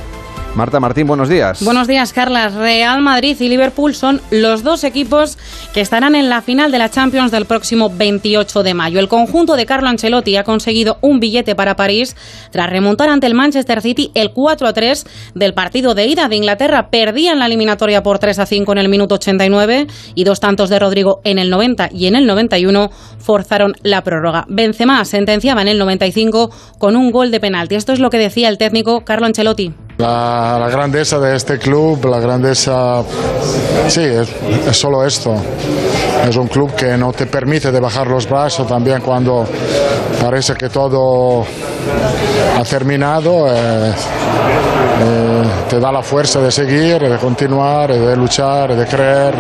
Speaker 1: Marta Martín, buenos días.
Speaker 25: Buenos días, Carlas. Real Madrid y Liverpool son los dos equipos que estarán en la final de la Champions del próximo 28 de mayo. El conjunto de Carlo Ancelotti ha conseguido un billete para París tras remontar ante el Manchester City el 4-3 del partido de ida de Inglaterra. Perdían la eliminatoria por 3-5 en el minuto 89 y dos tantos de Rodrigo en el 90 y en el 91 forzaron la prórroga. Benzema sentenciaba en el 95 con un gol de penalti. Esto es lo que decía el técnico Carlo Ancelotti.
Speaker 21: La, grandeza de este club, la grandeza, sí, es, es solo esto. Es un club que no te permite de bajar los brazos también cuando parece que todo ha terminado. eh, eh, te da la fuerza de seguir, de continuar, de luchar, de creer.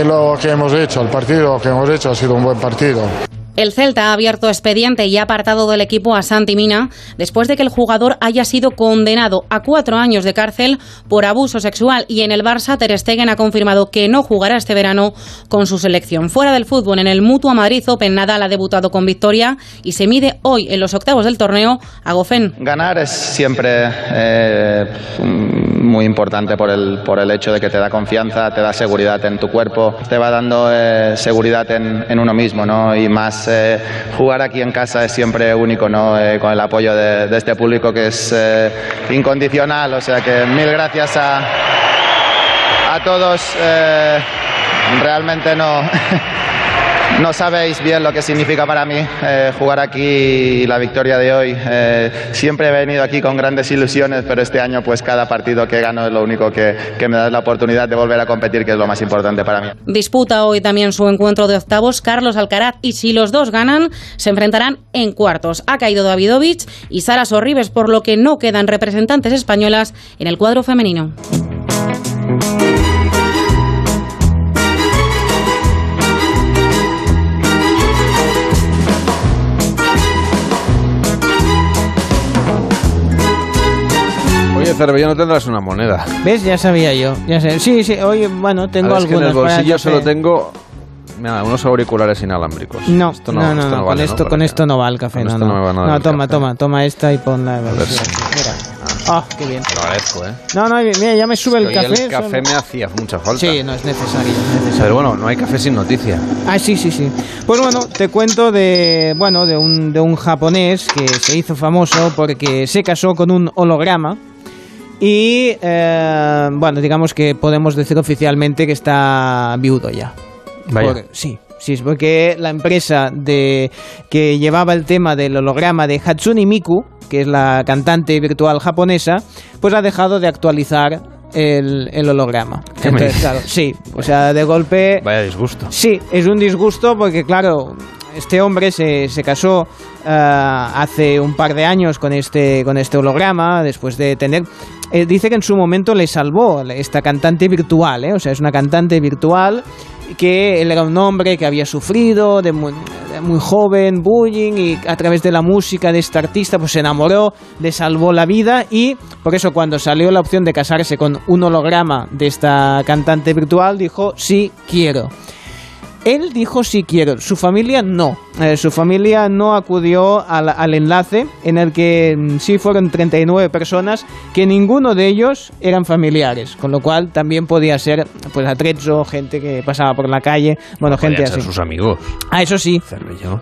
Speaker 21: Y lo que hemos hecho, el partido que hemos hecho ha sido un buen partido.
Speaker 25: El Celta ha abierto expediente y ha apartado del equipo a Santi Mina después de que el jugador haya sido condenado a cuatro años de cárcel por abuso sexual y en el Barça Ter Stegen ha confirmado que no jugará este verano con su selección. Fuera del fútbol, en el Mutua Madrid Open Nadal ha debutado con victoria y se mide hoy en los octavos del torneo a Gofen.
Speaker 26: Ganar es siempre eh, muy importante por el, por el hecho de que te da confianza, te da seguridad en tu cuerpo, te va dando eh, seguridad en, en uno mismo, ¿no? Y más eh, jugar aquí en casa es siempre único, ¿no? Eh, con el apoyo de, de este público que es incondicional, o sea que mil gracias a, a todos. realmente no. [LAUGHS] No sabéis bien lo que significa para mí eh, jugar aquí la victoria de hoy. Eh, siempre he venido aquí con grandes ilusiones, pero este año pues cada partido que gano es lo único que, que me da la oportunidad de volver a competir, que es lo más importante para mí.
Speaker 25: Disputa hoy también su encuentro de octavos Carlos Alcaraz y si los dos ganan se enfrentarán en cuartos. Ha caído Davidovich y Sara Sorribes por lo que no quedan representantes españolas en el cuadro femenino.
Speaker 1: Oye, Cervelló, no tendrás una moneda.
Speaker 4: ¿Ves? Ya sabía yo. Ya sé. Sí, sí, oye, bueno, tengo
Speaker 1: es que
Speaker 4: algunas
Speaker 1: en el bolsillo solo tengo mira, unos auriculares inalámbricos.
Speaker 4: No,
Speaker 1: esto
Speaker 4: no, no, no,
Speaker 1: esto
Speaker 4: con,
Speaker 1: vale,
Speaker 4: esto,
Speaker 1: ¿no?
Speaker 4: con esto no va el café,
Speaker 1: Con
Speaker 4: no,
Speaker 1: esto
Speaker 4: no.
Speaker 1: no nada
Speaker 4: No,
Speaker 1: el
Speaker 4: toma, toma, toma esta y ponla.
Speaker 1: A ver si-
Speaker 4: Mira. Ah, qué bien.
Speaker 1: Lo agradezco, ¿eh?
Speaker 4: No, no, mira, ya me sube
Speaker 1: Es
Speaker 4: el
Speaker 1: que hoy
Speaker 4: café.
Speaker 1: El café
Speaker 4: solo-
Speaker 1: me hacía mucha falta.
Speaker 4: Sí, no es necesario, es necesario.
Speaker 1: Pero bueno, no hay café sin noticia.
Speaker 4: Ah, sí, sí, sí. Pues bueno, te cuento de, bueno, de un, de un japonés que se hizo famoso porque se casó con un holograma Y eh, bueno, digamos que podemos decir oficialmente que está viudo ya.
Speaker 27: Vaya.
Speaker 4: Sí, sí, es porque la empresa de, que llevaba el tema del holograma de Hatsune Miku, que es la cantante virtual japonesa, pues ha dejado de actualizar el, el holograma. Claro, sí, o sea, de golpe...
Speaker 27: Vaya disgusto.
Speaker 4: Sí, es un disgusto porque, claro, este hombre se, se casó ah, hace un par de años con este, con este holograma, después de tener... eh, dice que en su momento le salvó esta cantante virtual, ¿eh? o sea, es una cantante virtual que él era un hombre que había sufrido de muy, muy joven, bullying, y a través de la música de este artista pues se enamoró, le salvó la vida y por eso cuando salió la opción de casarse con un holograma de esta cantante virtual dijo sí quiero. Él dijo sí quiero, su familia no. Eh, su familia no acudió al, al enlace en el que mm, sí fueron 39 personas, que ninguno de ellos eran familiares, con lo cual también podía ser pues atrezzo, gente que pasaba por la calle, bueno, gente
Speaker 27: Podrían ser
Speaker 4: así.
Speaker 27: sus amigos.
Speaker 4: Ah, eso sí.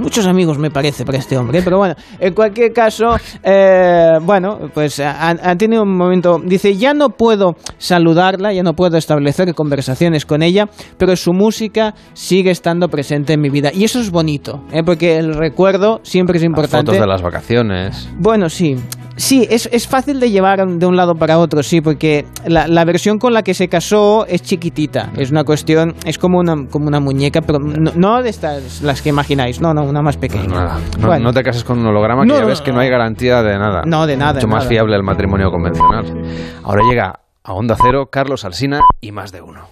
Speaker 4: Muchos amigos me parece para este hombre, pero bueno, en cualquier caso, eh, bueno, pues ha, ha tenido un momento, dice, ya no puedo saludarla, ya no puedo establecer conversaciones con ella, pero su música sigue estando presente en mi vida. Y eso es bonito, ¿eh? porque el recuerdo siempre es importante.
Speaker 27: Fotos de las vacaciones.
Speaker 4: Bueno, sí. Sí, es, es fácil de llevar de un lado para otro, sí, porque la, la versión con la que se casó es chiquitita. Es una cuestión, es como una, como una muñeca, pero no, no de estas, las que imagináis, no, no, una más pequeña.
Speaker 27: Nada. No,
Speaker 4: Bueno.
Speaker 27: no te cases con un holograma, que
Speaker 4: No,
Speaker 27: ya ves que no hay garantía de nada.
Speaker 4: No, de nada,
Speaker 27: Mucho
Speaker 4: de
Speaker 27: más
Speaker 4: nada.
Speaker 27: fiable el matrimonio convencional. Ahora llega a Onda Cero Carlos Alsina y más de uno.